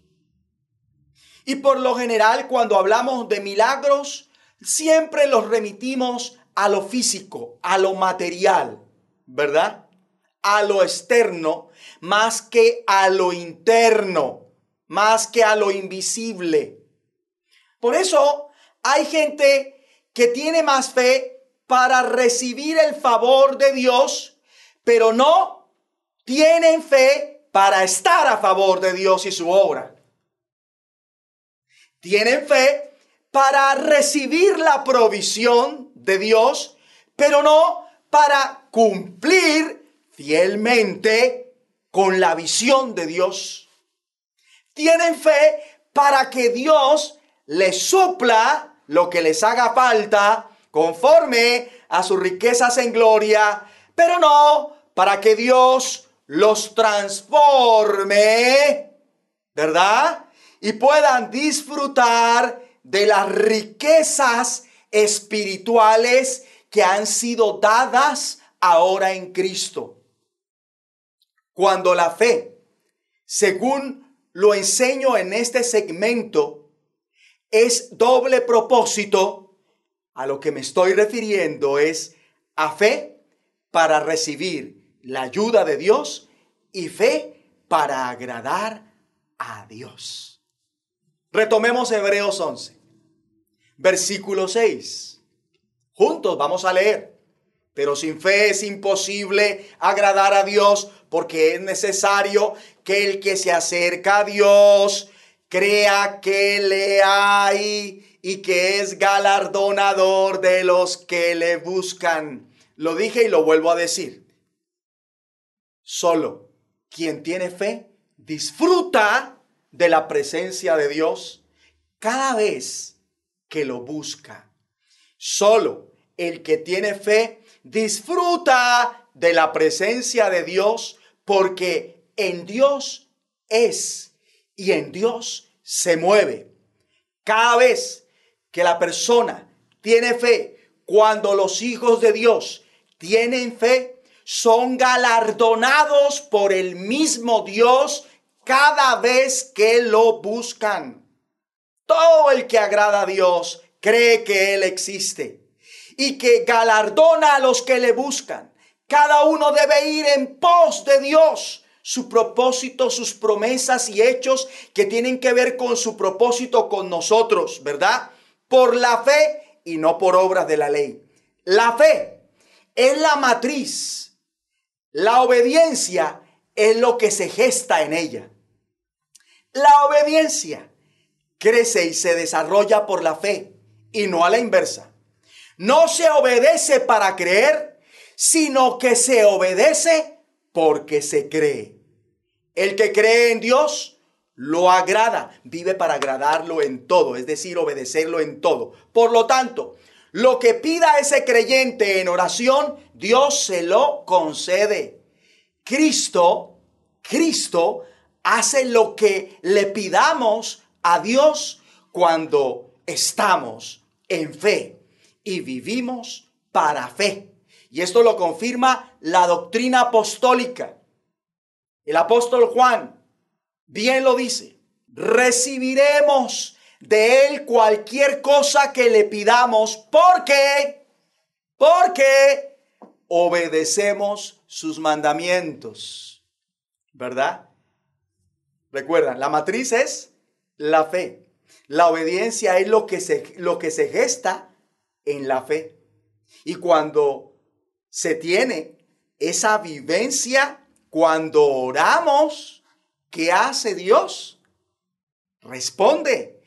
Y por lo general, cuando hablamos de milagros, siempre los remitimos a lo físico, a lo material, ¿verdad? A lo externo, más que a lo interno más que a lo invisible. Por eso hay gente que tiene más fe para recibir el favor de Dios, pero no tienen fe para estar a favor de Dios y su obra. Tienen fe para recibir la provisión de Dios, pero no para cumplir fielmente con la visión de Dios tienen fe para que Dios les supla lo que les haga falta conforme a sus riquezas en gloria, pero no para que Dios los transforme, ¿verdad? Y puedan disfrutar de las riquezas espirituales que han sido dadas ahora en Cristo. Cuando la fe, según lo enseño en este segmento es doble propósito. A lo que me estoy refiriendo es a fe para recibir la ayuda de Dios y fe para agradar a Dios. Retomemos Hebreos 11, versículo 6. Juntos vamos a leer. Pero sin fe es imposible agradar a Dios porque es necesario que el que se acerca a Dios crea que le hay y que es galardonador de los que le buscan. Lo dije y lo vuelvo a decir. Solo quien tiene fe disfruta de la presencia de Dios cada vez que lo busca. Solo el que tiene fe disfruta de la presencia de Dios porque en Dios es y en Dios se mueve. Cada vez que la persona tiene fe, cuando los hijos de Dios tienen fe, son galardonados por el mismo Dios cada vez que lo buscan. Todo el que agrada a Dios cree que Él existe y que galardona a los que le buscan. Cada uno debe ir en pos de Dios, su propósito, sus promesas y hechos que tienen que ver con su propósito con nosotros, ¿verdad? Por la fe y no por obras de la ley. La fe es la matriz. La obediencia es lo que se gesta en ella. La obediencia crece y se desarrolla por la fe y no a la inversa. No se obedece para creer, sino que se obedece porque se cree. El que cree en Dios lo agrada, vive para agradarlo en todo, es decir, obedecerlo en todo. Por lo tanto, lo que pida ese creyente en oración, Dios se lo concede. Cristo, Cristo hace lo que le pidamos a Dios cuando estamos en fe y vivimos para fe. Y esto lo confirma la doctrina apostólica. El apóstol Juan bien lo dice. Recibiremos de él cualquier cosa que le pidamos porque, porque obedecemos sus mandamientos. ¿Verdad? Recuerdan, la matriz es la fe. La obediencia es lo que se, lo que se gesta en la fe. Y cuando se tiene esa vivencia, cuando oramos, ¿qué hace Dios? Responde,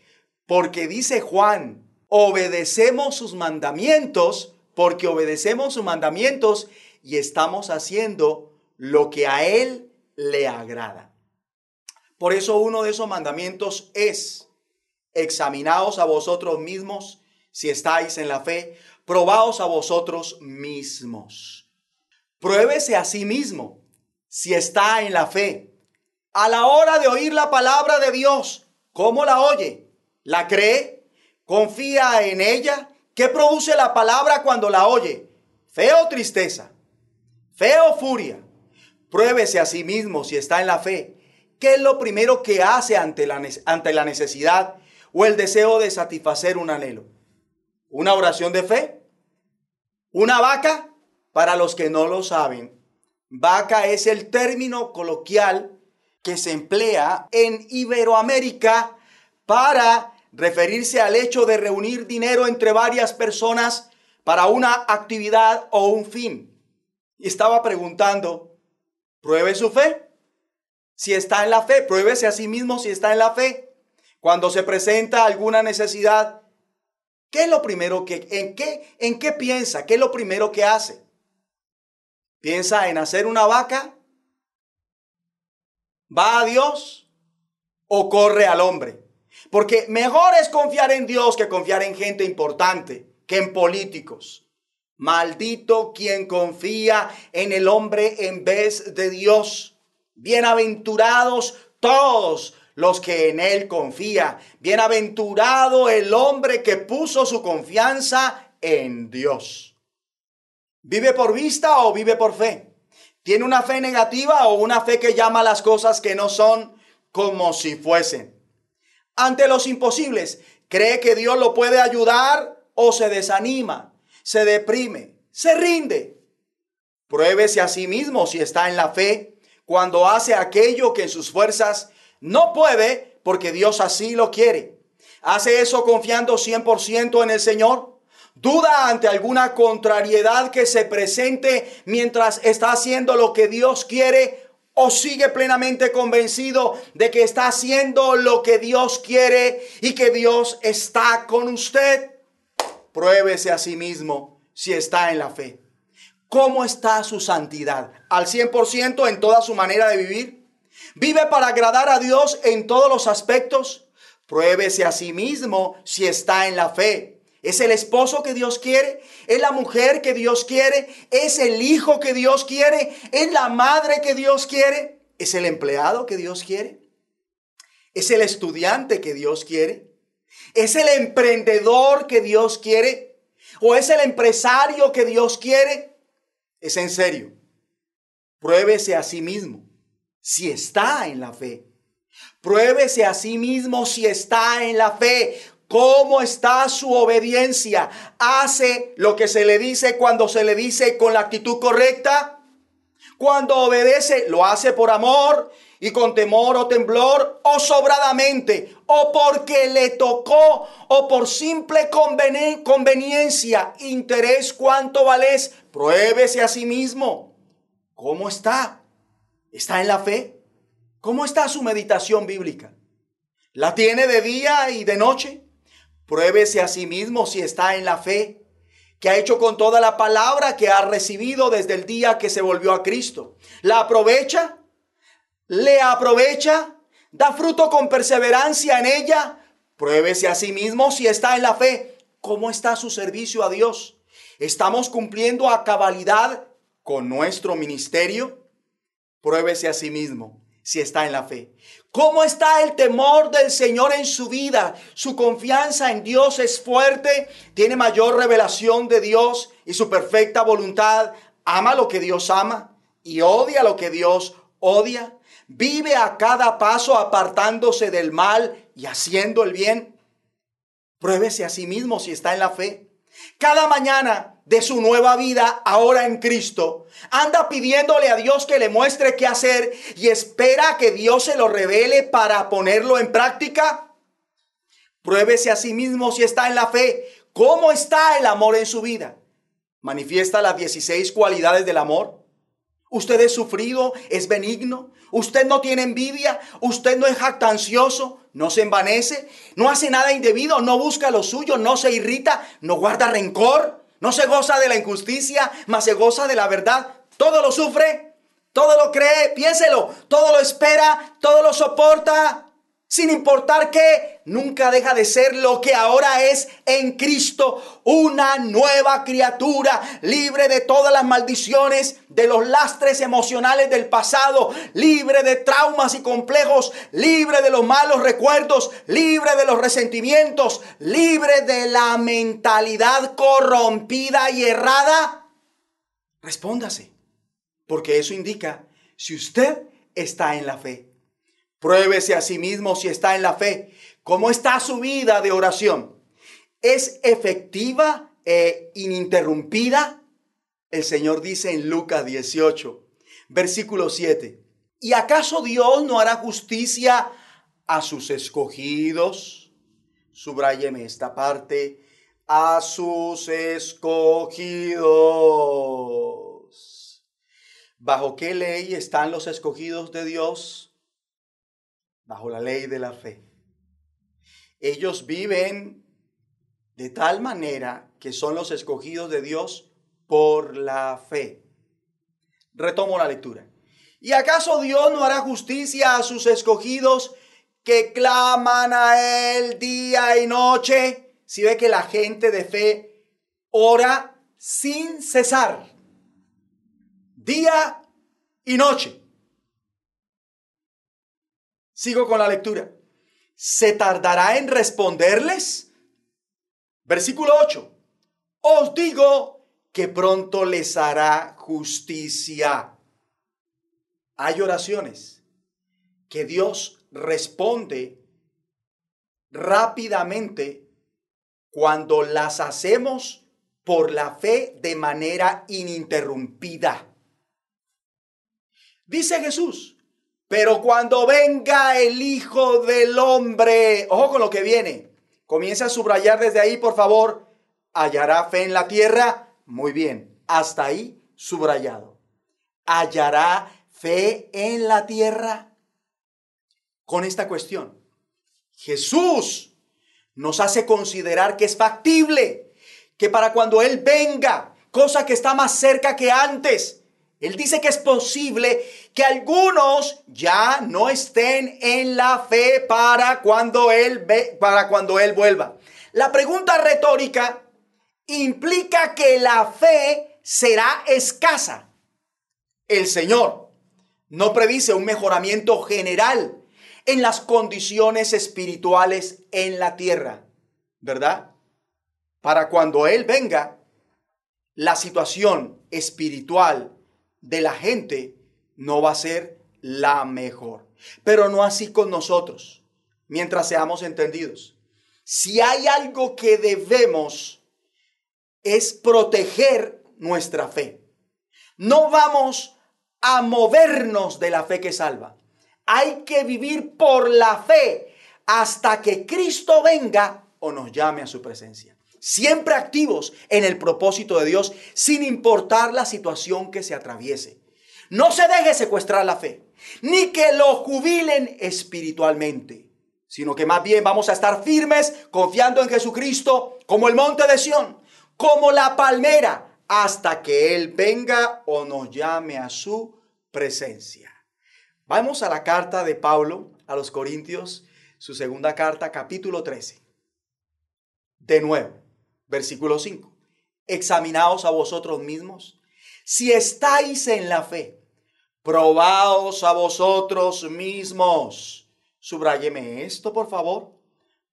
porque dice Juan, obedecemos sus mandamientos, porque obedecemos sus mandamientos y estamos haciendo lo que a Él le agrada. Por eso uno de esos mandamientos es, examinaos a vosotros mismos si estáis en la fe, probaos a vosotros mismos. Pruébese a sí mismo si está en la fe. A la hora de oír la palabra de Dios, ¿cómo la oye? ¿La cree? ¿Confía en ella? ¿Qué produce la palabra cuando la oye? ¿Fe o tristeza? ¿Fe o furia? Pruébese a sí mismo si está en la fe ¿Qué es lo primero que hace ante la, ante la necesidad o el deseo de satisfacer un anhelo? ¿Una oración de fe? ¿Una vaca? Para los que no lo saben, vaca es el término coloquial que se emplea en Iberoamérica para referirse al hecho de reunir dinero entre varias personas para una actividad o un fin. Y estaba preguntando, ¿pruebe su fe? si está en la fe, pruébese a sí mismo si está en la fe. Cuando se presenta alguna necesidad, ¿qué es lo primero que, en qué, en qué piensa? ¿Qué es lo primero que hace? ¿Piensa en hacer una vaca? ¿Va a Dios o corre al hombre? Porque mejor es confiar en Dios que confiar en gente importante, que en políticos. Maldito quien confía en el hombre en vez de Dios. Bienaventurados todos los que en Él confía. Bienaventurado el hombre que puso su confianza en Dios. ¿Vive por vista o vive por fe? ¿Tiene una fe negativa o una fe que llama las cosas que no son como si fuesen? Ante los imposibles, ¿cree que Dios lo puede ayudar o se desanima, se deprime, se rinde? Pruébese a sí mismo si está en la fe cuando hace aquello que en sus fuerzas no puede porque Dios así lo quiere. Hace eso confiando 100% en el Señor. Duda ante alguna contrariedad que se presente mientras está haciendo lo que Dios quiere ¿O sigue plenamente convencido de que está haciendo lo que Dios quiere y que Dios está con usted? Pruébese a sí mismo si está en la fe. ¿Cómo está su santidad? ¿Al 100% en toda su manera de vivir? ¿Vive para agradar a Dios en todos los aspectos? Pruébese a sí mismo si está en la fe. ¿Es el esposo que Dios quiere? ¿Es la mujer que Dios quiere? ¿Es el hijo que Dios quiere? ¿Es la madre que Dios quiere? ¿Es el empleado que Dios quiere? ¿Es el estudiante que Dios quiere? ¿Es el emprendedor que Dios quiere? ¿O es el empresario que Dios quiere? Es en serio. Pruébese a sí mismo si está en la fe. Pruébese a sí mismo si está en la fe. ¿Cómo está su obediencia? ¿Hace lo que se le dice cuando se le dice con la actitud correcta? Cuando obedece, lo hace por amor y con temor o temblor o sobradamente o porque le tocó o por simple conveniencia, interés, cuánto vales, pruébese a sí mismo. ¿Cómo está? ¿Está en la fe? ¿Cómo está su meditación bíblica? ¿La tiene de día y de noche? Pruébese a sí mismo si está en la fe que ha hecho con toda la palabra que ha recibido desde el día que se volvió a Cristo. ¿La aprovecha? le aprovecha, da fruto con perseverancia en ella, pruébese a sí mismo si está en la fe. ¿Cómo está su servicio a Dios? ¿Estamos cumpliendo a cabalidad con nuestro ministerio? Pruébese a sí mismo si está en la fe. ¿Cómo está el temor del Señor en su vida? ¿Su confianza en Dios es fuerte? ¿Tiene mayor revelación de Dios y su perfecta voluntad? ¿Ama lo que Dios ama y odia lo que Dios odia? vive a cada paso apartándose del mal y haciendo el bien. Pruébese a sí mismo si está en la fe. Cada mañana de su nueva vida, ahora en Cristo, anda pidiéndole a Dios que le muestre qué hacer y espera que Dios se lo revele para ponerlo en práctica. Pruébese a sí mismo si está en la fe. ¿Cómo está el amor en su vida? ¿Manifiesta las 16 cualidades del amor? ¿Usted es sufrido? ¿Es benigno? Usted no tiene envidia, usted no es jactancioso, no se envanece, no hace nada indebido, no busca lo suyo, no se irrita, no guarda rencor, no se goza de la injusticia, mas se goza de la verdad. Todo lo sufre, todo lo cree, piénselo, todo lo espera, todo lo soporta sin importar que nunca deja de ser lo que ahora es en Cristo, una nueva criatura, libre de todas las maldiciones, de los lastres emocionales del pasado, libre de traumas y complejos, libre de los malos recuerdos, libre de los resentimientos, libre de la mentalidad corrompida y errada. Respóndase, porque eso indica si usted está en la fe. Pruébese a sí mismo si está en la fe. ¿Cómo está su vida de oración? ¿Es efectiva e ininterrumpida? El Señor dice en Lucas 18, versículo 7. ¿Y acaso Dios no hará justicia a sus escogidos? Subráyeme esta parte. A sus escogidos. ¿Bajo qué ley están los escogidos de Dios? Bajo la ley de la fe. Ellos viven de tal manera que son los escogidos de Dios por la fe. Retomo la lectura. ¿Y acaso Dios no hará justicia a sus escogidos que claman a Él día y noche? Si ve que la gente de fe ora sin cesar, día y noche. Sigo con la lectura. ¿Se tardará en responderles? Versículo 8. Os digo que pronto les hará justicia. Hay oraciones que Dios responde rápidamente cuando las hacemos por la fe de manera ininterrumpida. Dice Jesús, pero cuando venga el Hijo del Hombre, ojo con lo que viene. Comienza a subrayar desde ahí, por favor. ¿Hallará fe en la tierra? Muy bien. Hasta ahí, subrayado. ¿Hallará fe en la tierra? Con esta cuestión, Jesús nos hace considerar que es factible, que para cuando Él venga, cosa que está más cerca que antes, Él dice que es posible que algunos ya no estén en la fe para cuando Él, ve, para cuando él vuelva. La pregunta retórica implica que la fe será escasa. El Señor no predice un mejoramiento general en las condiciones espirituales en la tierra, ¿verdad? Para cuando Él venga, la situación espiritual de la gente no va a ser la mejor. Pero no así con nosotros, mientras seamos entendidos. Si hay algo que debemos es proteger nuestra fe. No vamos a movernos de la fe que salva. Hay que vivir por la fe hasta que Cristo venga o nos llame a su presencia. Siempre activos en el propósito de Dios sin importar la situación que se atraviese. No se deje secuestrar la fe, ni que lo jubilen espiritualmente, sino que más bien vamos a estar firmes confiando en Jesucristo como el monte de Sión, como la palmera, hasta que Él venga o nos llame a su presencia. Vamos a la carta de Pablo a los Corintios, su segunda carta, capítulo 13. De nuevo, versículo 5. Examinaos a vosotros mismos si estáis en la fe. Probaos a vosotros mismos. Subrayeme esto, por favor.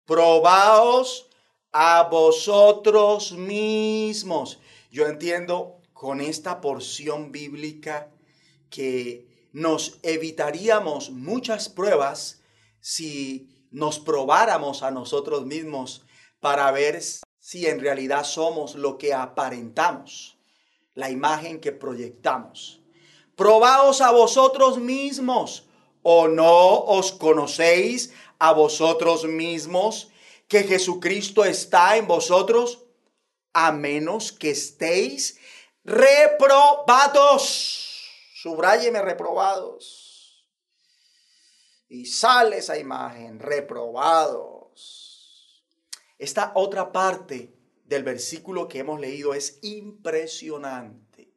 Probaos a vosotros mismos. Yo entiendo con esta porción bíblica que nos evitaríamos muchas pruebas si nos probáramos a nosotros mismos para ver si en realidad somos lo que aparentamos, la imagen que proyectamos. Probaos a vosotros mismos o no os conocéis a vosotros mismos que Jesucristo está en vosotros, a menos que estéis reprobados. Subráyeme reprobados. Y sale esa imagen, reprobados. Esta otra parte del versículo que hemos leído es impresionante.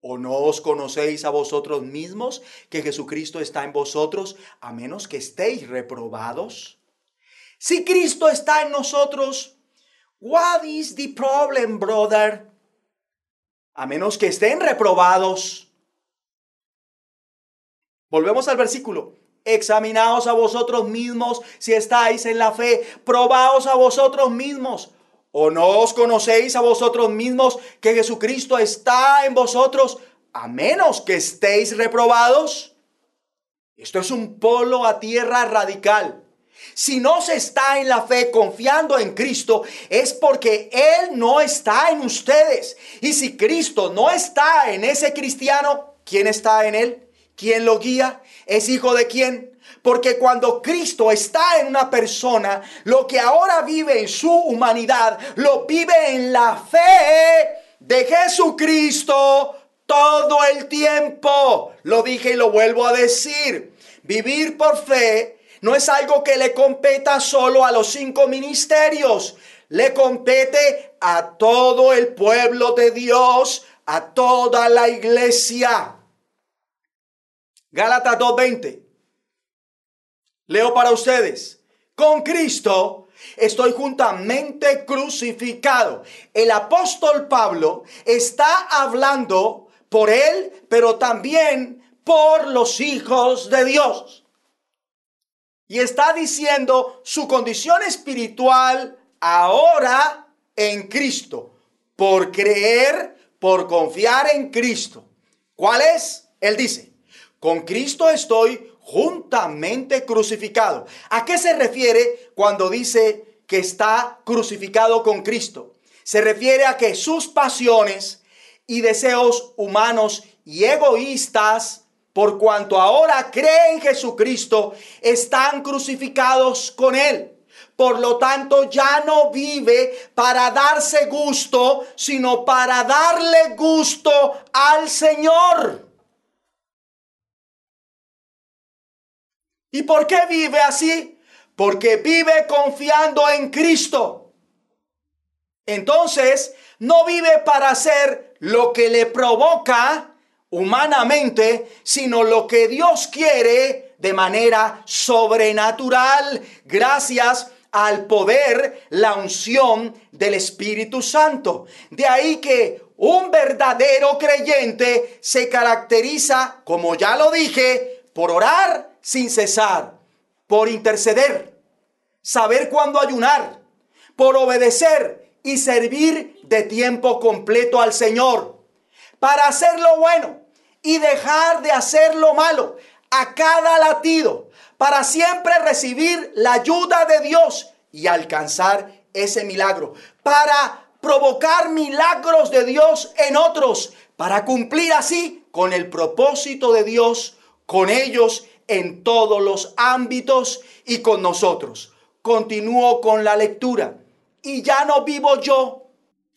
¿O no os conocéis a vosotros mismos que Jesucristo está en vosotros, a menos que estéis reprobados? Si Cristo está en nosotros, what is the problem, brother? A menos que estén reprobados. Volvemos al versículo. Examinaos a vosotros mismos si estáis en la fe. Probaos a vosotros mismos. ¿O no os conocéis a vosotros mismos que Jesucristo está en vosotros a menos que estéis reprobados? Esto es un polo a tierra radical. Si no se está en la fe confiando en Cristo, es porque Él no está en ustedes. Y si Cristo no está en ese cristiano, ¿quién está en Él? ¿Quién lo guía? ¿Es hijo de quién? Porque cuando Cristo está en una persona, lo que ahora vive en su humanidad, lo vive en la fe de Jesucristo todo el tiempo. Lo dije y lo vuelvo a decir. Vivir por fe no es algo que le competa solo a los cinco ministerios, le compete a todo el pueblo de Dios, a toda la iglesia. Gálatas 2:20. Leo para ustedes. Con Cristo estoy juntamente crucificado. El apóstol Pablo está hablando por él, pero también por los hijos de Dios. Y está diciendo su condición espiritual ahora en Cristo. Por creer, por confiar en Cristo. ¿Cuál es? Él dice, con Cristo estoy juntamente crucificado. ¿A qué se refiere cuando dice que está crucificado con Cristo? Se refiere a que sus pasiones y deseos humanos y egoístas por cuanto ahora cree en Jesucristo, están crucificados con Él. Por lo tanto, ya no vive para darse gusto, sino para darle gusto al Señor. ¿Y por qué vive así? Porque vive confiando en Cristo. Entonces, no vive para hacer lo que le provoca humanamente, sino lo que Dios quiere de manera sobrenatural, gracias al poder, la unción del Espíritu Santo. De ahí que un verdadero creyente se caracteriza, como ya lo dije, por orar sin cesar, por interceder, saber cuándo ayunar, por obedecer y servir de tiempo completo al Señor, para hacer lo bueno y dejar de hacer lo malo a cada latido, para siempre recibir la ayuda de Dios y alcanzar ese milagro, para provocar milagros de Dios en otros, para cumplir así con el propósito de Dios, con ellos en todos los ámbitos y con nosotros. Continúo con la lectura. Y ya no vivo yo.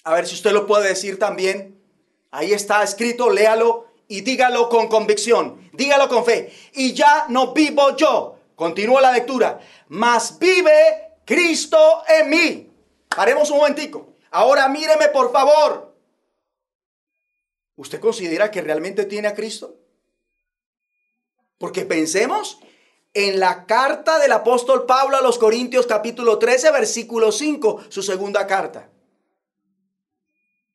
A ver si usted lo puede decir también. Ahí está escrito, léalo y dígalo con convicción, dígalo con fe. Y ya no vivo yo, continúa la lectura, mas vive Cristo en mí. Haremos un momentico. Ahora míreme por favor. ¿Usted considera que realmente tiene a Cristo? Porque pensemos en la carta del apóstol Pablo a los Corintios capítulo 13 versículo 5, su segunda carta.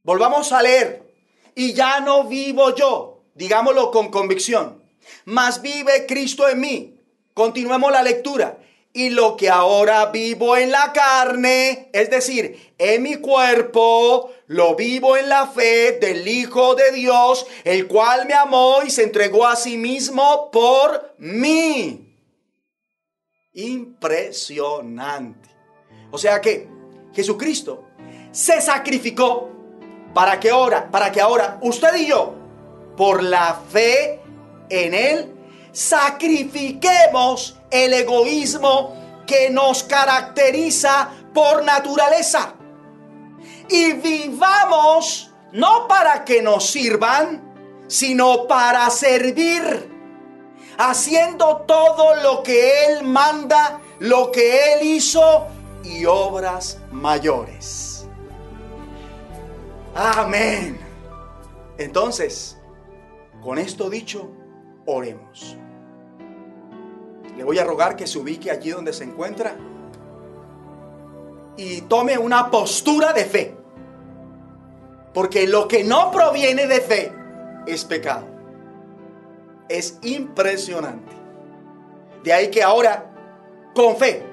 Volvamos a leer. Y ya no vivo yo, digámoslo con convicción. Mas vive Cristo en mí. Continuemos la lectura. Y lo que ahora vivo en la carne, es decir, en mi cuerpo, lo vivo en la fe del Hijo de Dios, el cual me amó y se entregó a sí mismo por mí. Impresionante. O sea que Jesucristo se sacrificó para que ahora, para que ahora usted y yo por la fe en Él, sacrifiquemos el egoísmo que nos caracteriza por naturaleza. Y vivamos no para que nos sirvan, sino para servir, haciendo todo lo que Él manda, lo que Él hizo y obras mayores. Amén. Entonces, con esto dicho, oremos. Le voy a rogar que se ubique allí donde se encuentra y tome una postura de fe. Porque lo que no proviene de fe es pecado. Es impresionante. De ahí que ahora, con fe,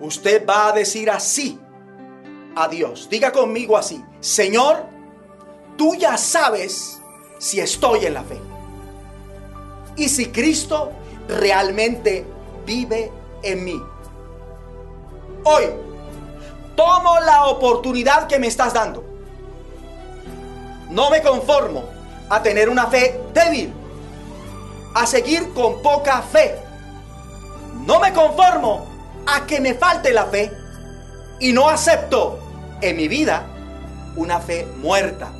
usted va a decir así a Dios. Diga conmigo así, Señor, tú ya sabes si estoy en la fe. Y si Cristo realmente vive en mí. Hoy tomo la oportunidad que me estás dando. No me conformo a tener una fe débil, a seguir con poca fe. No me conformo a que me falte la fe y no acepto en mi vida una fe muerta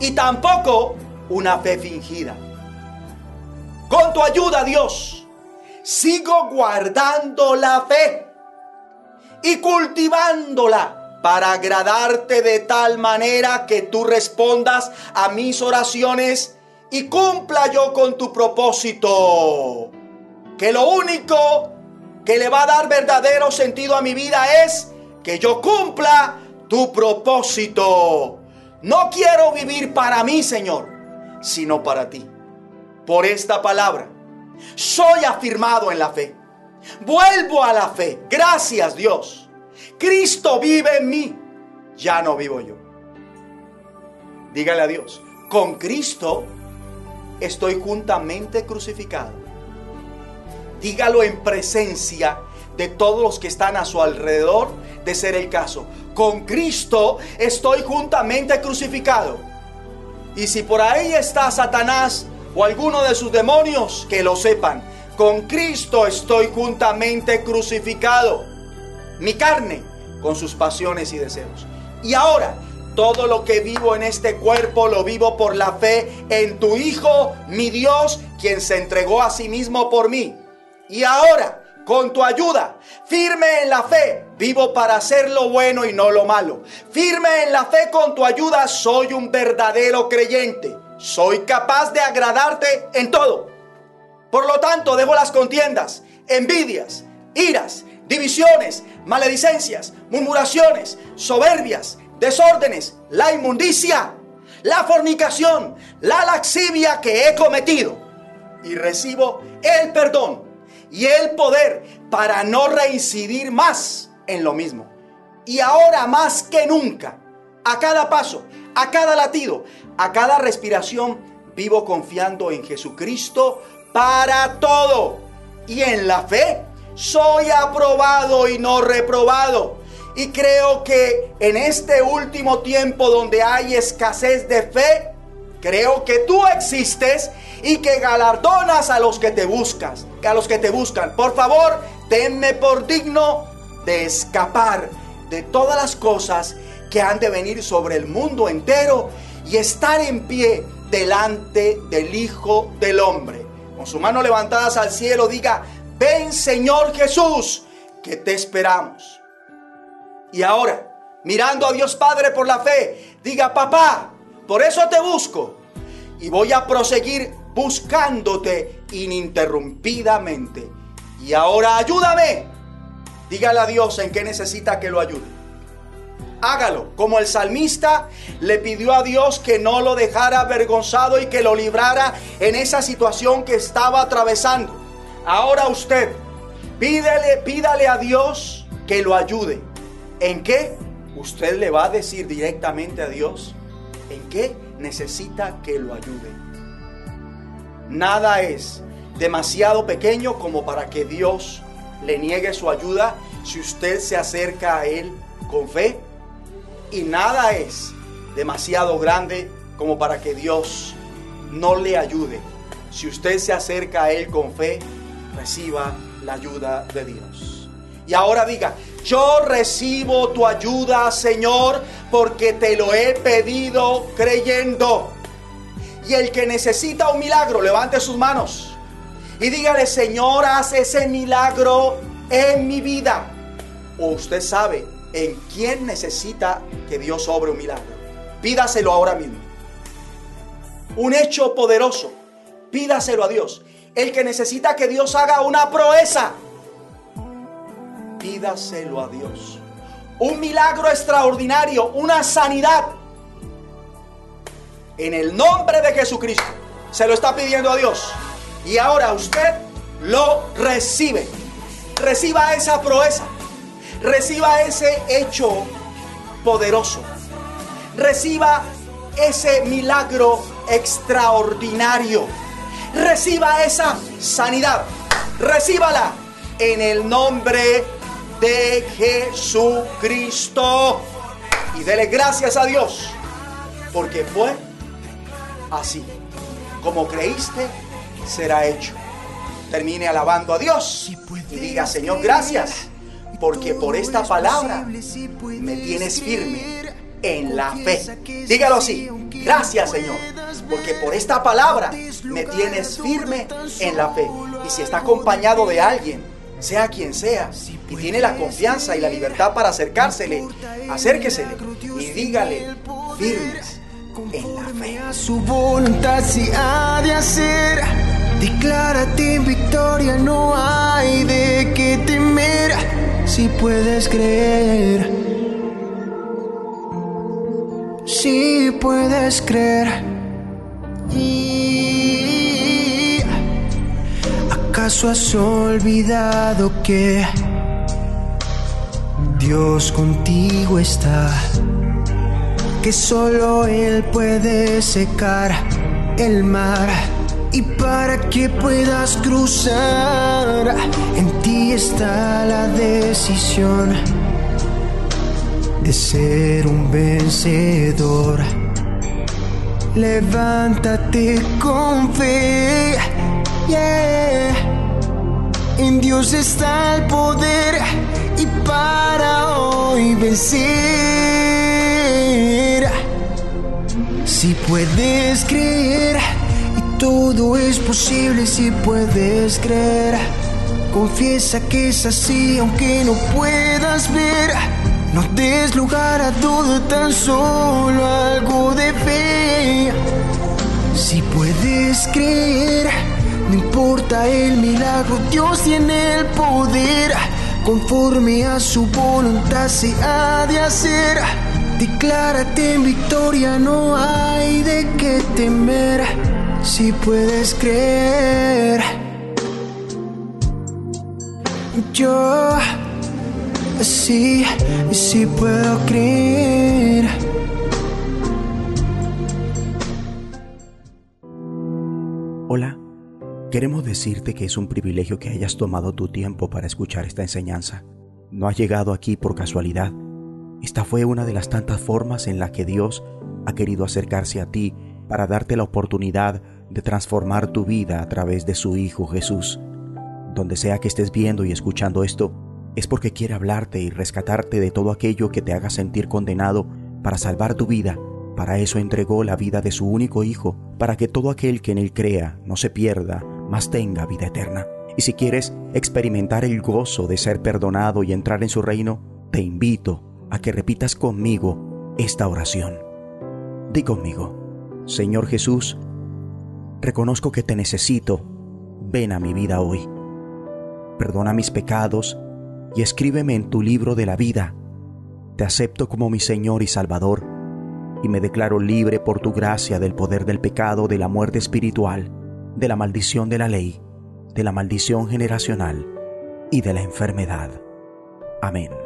y tampoco una fe fingida. Con tu ayuda, Dios, sigo guardando la fe y cultivándola para agradarte de tal manera que tú respondas a mis oraciones y cumpla yo con tu propósito. Que lo único que le va a dar verdadero sentido a mi vida es que yo cumpla tu propósito. No quiero vivir para mí, Señor sino para ti. Por esta palabra, soy afirmado en la fe. Vuelvo a la fe. Gracias Dios. Cristo vive en mí. Ya no vivo yo. Dígale a Dios, con Cristo estoy juntamente crucificado. Dígalo en presencia de todos los que están a su alrededor, de ser el caso. Con Cristo estoy juntamente crucificado y si por ahí está Satanás o alguno de sus demonios, que lo sepan. Con Cristo estoy juntamente crucificado. Mi carne con sus pasiones y deseos. Y ahora, todo lo que vivo en este cuerpo lo vivo por la fe en tu Hijo, mi Dios, quien se entregó a sí mismo por mí. Y ahora, con tu ayuda. Firme en la fe, vivo para hacer lo bueno y no lo malo. Firme en la fe con tu ayuda, soy un verdadero creyente. Soy capaz de agradarte en todo. Por lo tanto, dejo las contiendas, envidias, iras, divisiones, maledicencias, murmuraciones, soberbias, desórdenes, la inmundicia, la fornicación, la laxivia que he cometido. Y recibo el perdón y el poder para no reincidir más en lo mismo. Y ahora más que nunca, a cada paso, a cada latido, a cada respiración, vivo confiando en Jesucristo para todo. Y en la fe soy aprobado y no reprobado. Y creo que en este último tiempo donde hay escasez de fe, creo que tú existes y que galardonas a los que te buscas, a los que te buscan. Por favor, tenme por digno de escapar de todas las cosas que han de venir sobre el mundo entero y estar en pie delante del Hijo del Hombre. Con su mano levantadas al cielo, diga, ven Señor Jesús, que te esperamos. Y ahora, mirando a Dios Padre por la fe, diga, papá, por eso te busco. Y voy a proseguir buscándote ininterrumpidamente. Y ahora ayúdame. Dígale a Dios en qué necesita que lo ayude. Hágalo, como el salmista le pidió a Dios que no lo dejara avergonzado y que lo librara en esa situación que estaba atravesando. Ahora usted, pídele, pídale a Dios que lo ayude. ¿En qué? Usted le va a decir directamente a Dios en qué necesita que lo ayude. Nada es demasiado pequeño como para que Dios le niegue su ayuda si usted se acerca a Él con fe. Y nada es demasiado grande como para que Dios no le ayude. Si usted se acerca a Él con fe, reciba la ayuda de Dios. Y ahora diga, yo recibo tu ayuda, Señor, porque te lo he pedido creyendo. Y el que necesita un milagro, levante sus manos y dígale, Señor, haz ese milagro en mi vida. O usted sabe en quién necesita que Dios obre un milagro. Pídaselo ahora mismo. Un hecho poderoso. Pídaselo a Dios. El que necesita que Dios haga una proeza. Pídaselo a Dios. Un milagro extraordinario, una sanidad. En el nombre de Jesucristo. Se lo está pidiendo a Dios. Y ahora usted lo recibe. Reciba esa proeza. Reciba ese hecho poderoso. Reciba ese milagro extraordinario. Reciba esa sanidad. Recíbala en el nombre de Jesucristo. Y dele gracias a Dios. Porque fue así. Como creíste, será hecho. Termine alabando a Dios y diga, Señor, gracias, porque por esta palabra me tienes firme en la fe. Dígalo así, gracias Señor, porque por esta palabra me tienes firme en la fe. Y si está acompañado de alguien, sea quien sea, y tiene la confianza y la libertad para acercársele, acérquesele y dígale firmes en la fe. Su voluntad se ha de hacer. Declárate en victoria, no hay de qué temer si puedes creer. Si puedes creer. Y ¿Acaso has olvidado que Dios contigo está? Que solo Él puede secar el mar y para que puedas cruzar, en ti está la decisión de ser un vencedor. Levántate con fe, yeah. En Dios está el poder y para hoy vencer. Si puedes creer todo es posible si puedes creer. Confiesa que es así aunque no puedas ver. No des lugar a todo, tan solo algo de fe. Si puedes creer, no importa el milagro, Dios tiene el poder. Conforme a su voluntad se ha de hacer. Declárate en victoria, no hay de qué temer. Si puedes creer, yo sí, sí puedo creer. Hola, queremos decirte que es un privilegio que hayas tomado tu tiempo para escuchar esta enseñanza. No has llegado aquí por casualidad. Esta fue una de las tantas formas en la que Dios ha querido acercarse a ti para darte la oportunidad de transformar tu vida a través de su Hijo Jesús. Donde sea que estés viendo y escuchando esto, es porque quiere hablarte y rescatarte de todo aquello que te haga sentir condenado para salvar tu vida. Para eso entregó la vida de su único Hijo, para que todo aquel que en él crea no se pierda, mas tenga vida eterna. Y si quieres experimentar el gozo de ser perdonado y entrar en su reino, te invito a que repitas conmigo esta oración. Di conmigo, Señor Jesús, reconozco que te necesito, ven a mi vida hoy. Perdona mis pecados y escríbeme en tu libro de la vida. Te acepto como mi Señor y Salvador y me declaro libre por tu gracia del poder del pecado, de la muerte espiritual, de la maldición de la ley, de la maldición generacional y de la enfermedad. Amén.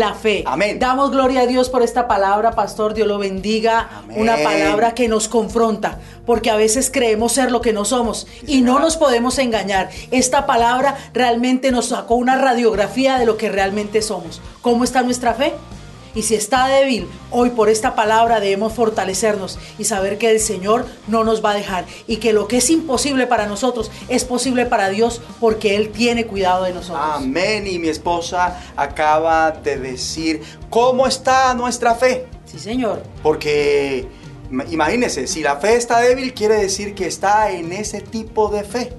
La fe. Amén. Damos gloria a Dios por esta palabra, pastor. Dios lo bendiga. Amén. Una palabra que nos confronta, porque a veces creemos ser lo que no somos y no nos podemos engañar. Esta palabra realmente nos sacó una radiografía de lo que realmente somos. ¿Cómo está nuestra fe? Y si está débil, hoy por esta palabra debemos fortalecernos y saber que el Señor no nos va a dejar y que lo que es imposible para nosotros es posible para Dios porque Él tiene cuidado de nosotros. Amén. Y mi esposa acaba de decir, ¿cómo está nuestra fe? Sí, Señor. Porque im- imagínense, si la fe está débil, quiere decir que está en ese tipo de fe.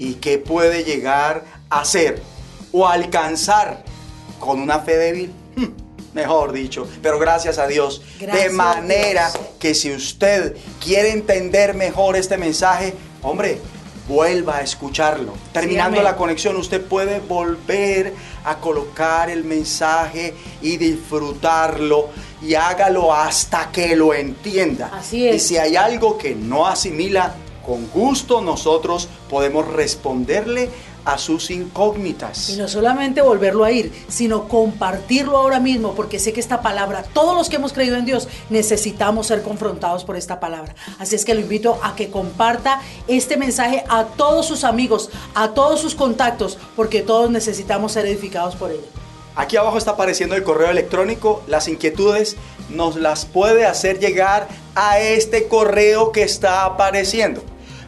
¿Y que puede llegar a ser o alcanzar con una fe débil? Hmm, Mejor dicho, pero gracias a Dios. Gracias de manera Dios. que si usted quiere entender mejor este mensaje, hombre, vuelva a escucharlo. Terminando la conexión, usted puede volver a colocar el mensaje y disfrutarlo y hágalo hasta que lo entienda. Así es. Y si hay algo que no asimila, con gusto nosotros podemos responderle a sus incógnitas. Y no solamente volverlo a ir, sino compartirlo ahora mismo, porque sé que esta palabra, todos los que hemos creído en Dios, necesitamos ser confrontados por esta palabra. Así es que lo invito a que comparta este mensaje a todos sus amigos, a todos sus contactos, porque todos necesitamos ser edificados por ella. Aquí abajo está apareciendo el correo electrónico. Las inquietudes nos las puede hacer llegar a este correo que está apareciendo.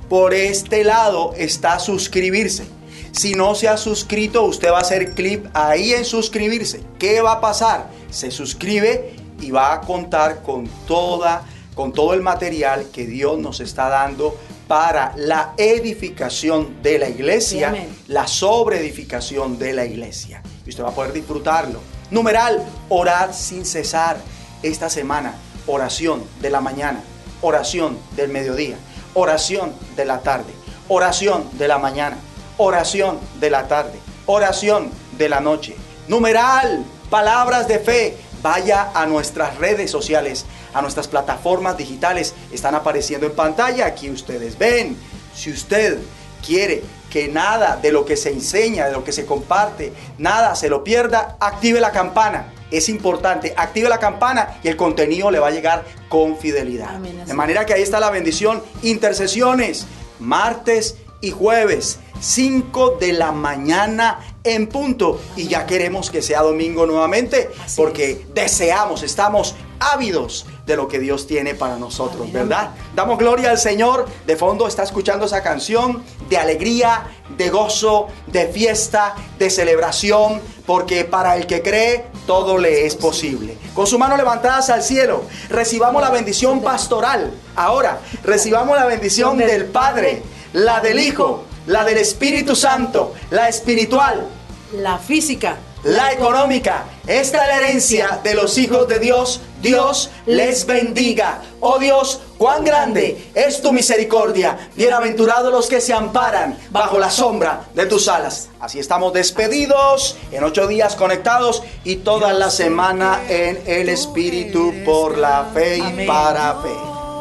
Por este lado está suscribirse. Si no se ha suscrito, usted va a hacer clic ahí en suscribirse. ¿Qué va a pasar? Se suscribe y va a contar con toda con todo el material que Dios nos está dando para la edificación de la iglesia, la sobreedificación de la iglesia. Y usted va a poder disfrutarlo. Numeral, orar sin cesar. Esta semana, oración de la mañana, oración del mediodía, oración de la tarde, oración de la mañana, oración de la tarde, oración de la noche. Numeral, palabras de fe. Vaya a nuestras redes sociales. a nuestras plataformas digitales. Están apareciendo en pantalla, aquí ustedes ven. Si usted quiere que nada de lo que se enseña, de lo que se comparte, nada se lo pierda, active la campana. Es importante, active la campana y el contenido le va a llegar con fidelidad. Amén, de manera que ahí está la bendición. Intercesiones, martes y jueves, 5 de la mañana en punto. Y ya queremos que sea domingo nuevamente porque deseamos, estamos ávidos de lo que Dios tiene para nosotros, ¿verdad? Damos gloria al Señor. De fondo está escuchando esa canción de alegría, de gozo, de fiesta, de celebración, porque para el que cree todo le es posible. Con sus manos levantadas al cielo, recibamos la bendición pastoral. Ahora, recibamos la bendición del Padre, la del Hijo, la del Espíritu Santo, la espiritual, La física. la económica. Esta es la herencia de los hijos de Dios. Dios les bendiga. Oh Dios, cuán grande es tu misericordia. Bienaventurados los que se amparan bajo la sombra de tus alas. Así estamos despedidos, en ocho días conectados y toda la semana en el Espíritu por la fe y para fe.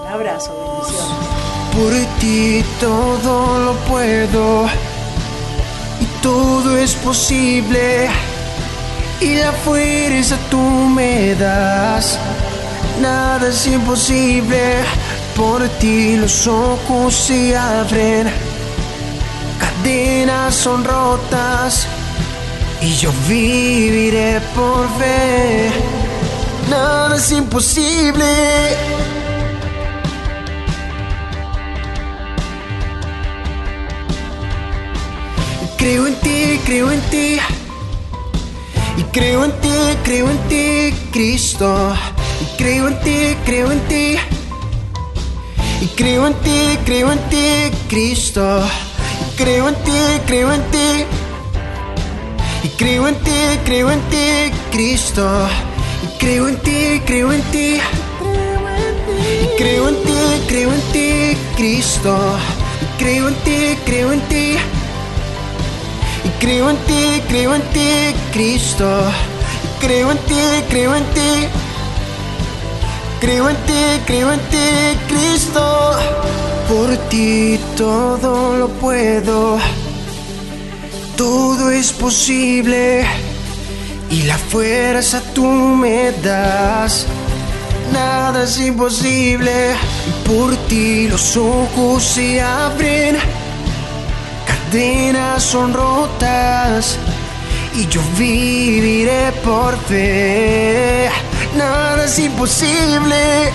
Un abrazo, bendiciones. Por ti todo lo puedo y todo es posible. Y la fuerza tú me das, nada es imposible. Por ti los ojos se abren, cadenas son rotas y yo viviré por ver. Nada es imposible. Creo en ti, creo en ti. Y creo en ti, creo en ti, Cristo. Y creo en ti, creo en ti. Y creo en ti, creo en ti, Cristo. Y creo en ti, creo en ti. Y creo en ti, creo en ti, Cristo. Y creo en ti, creo en ti. Y creo en ti, creo en ti, Cristo. Y creo en ti, creo en ti. Y creo en ti, creo en ti, Cristo. Creo en ti, creo en ti. Creo en ti, creo en ti, Cristo. Por ti todo lo puedo. Todo es posible. Y la fuerza tú me das. Nada es imposible. Por ti los ojos se abren cadenas son rotas y yo viviré por fe. Nada es imposible.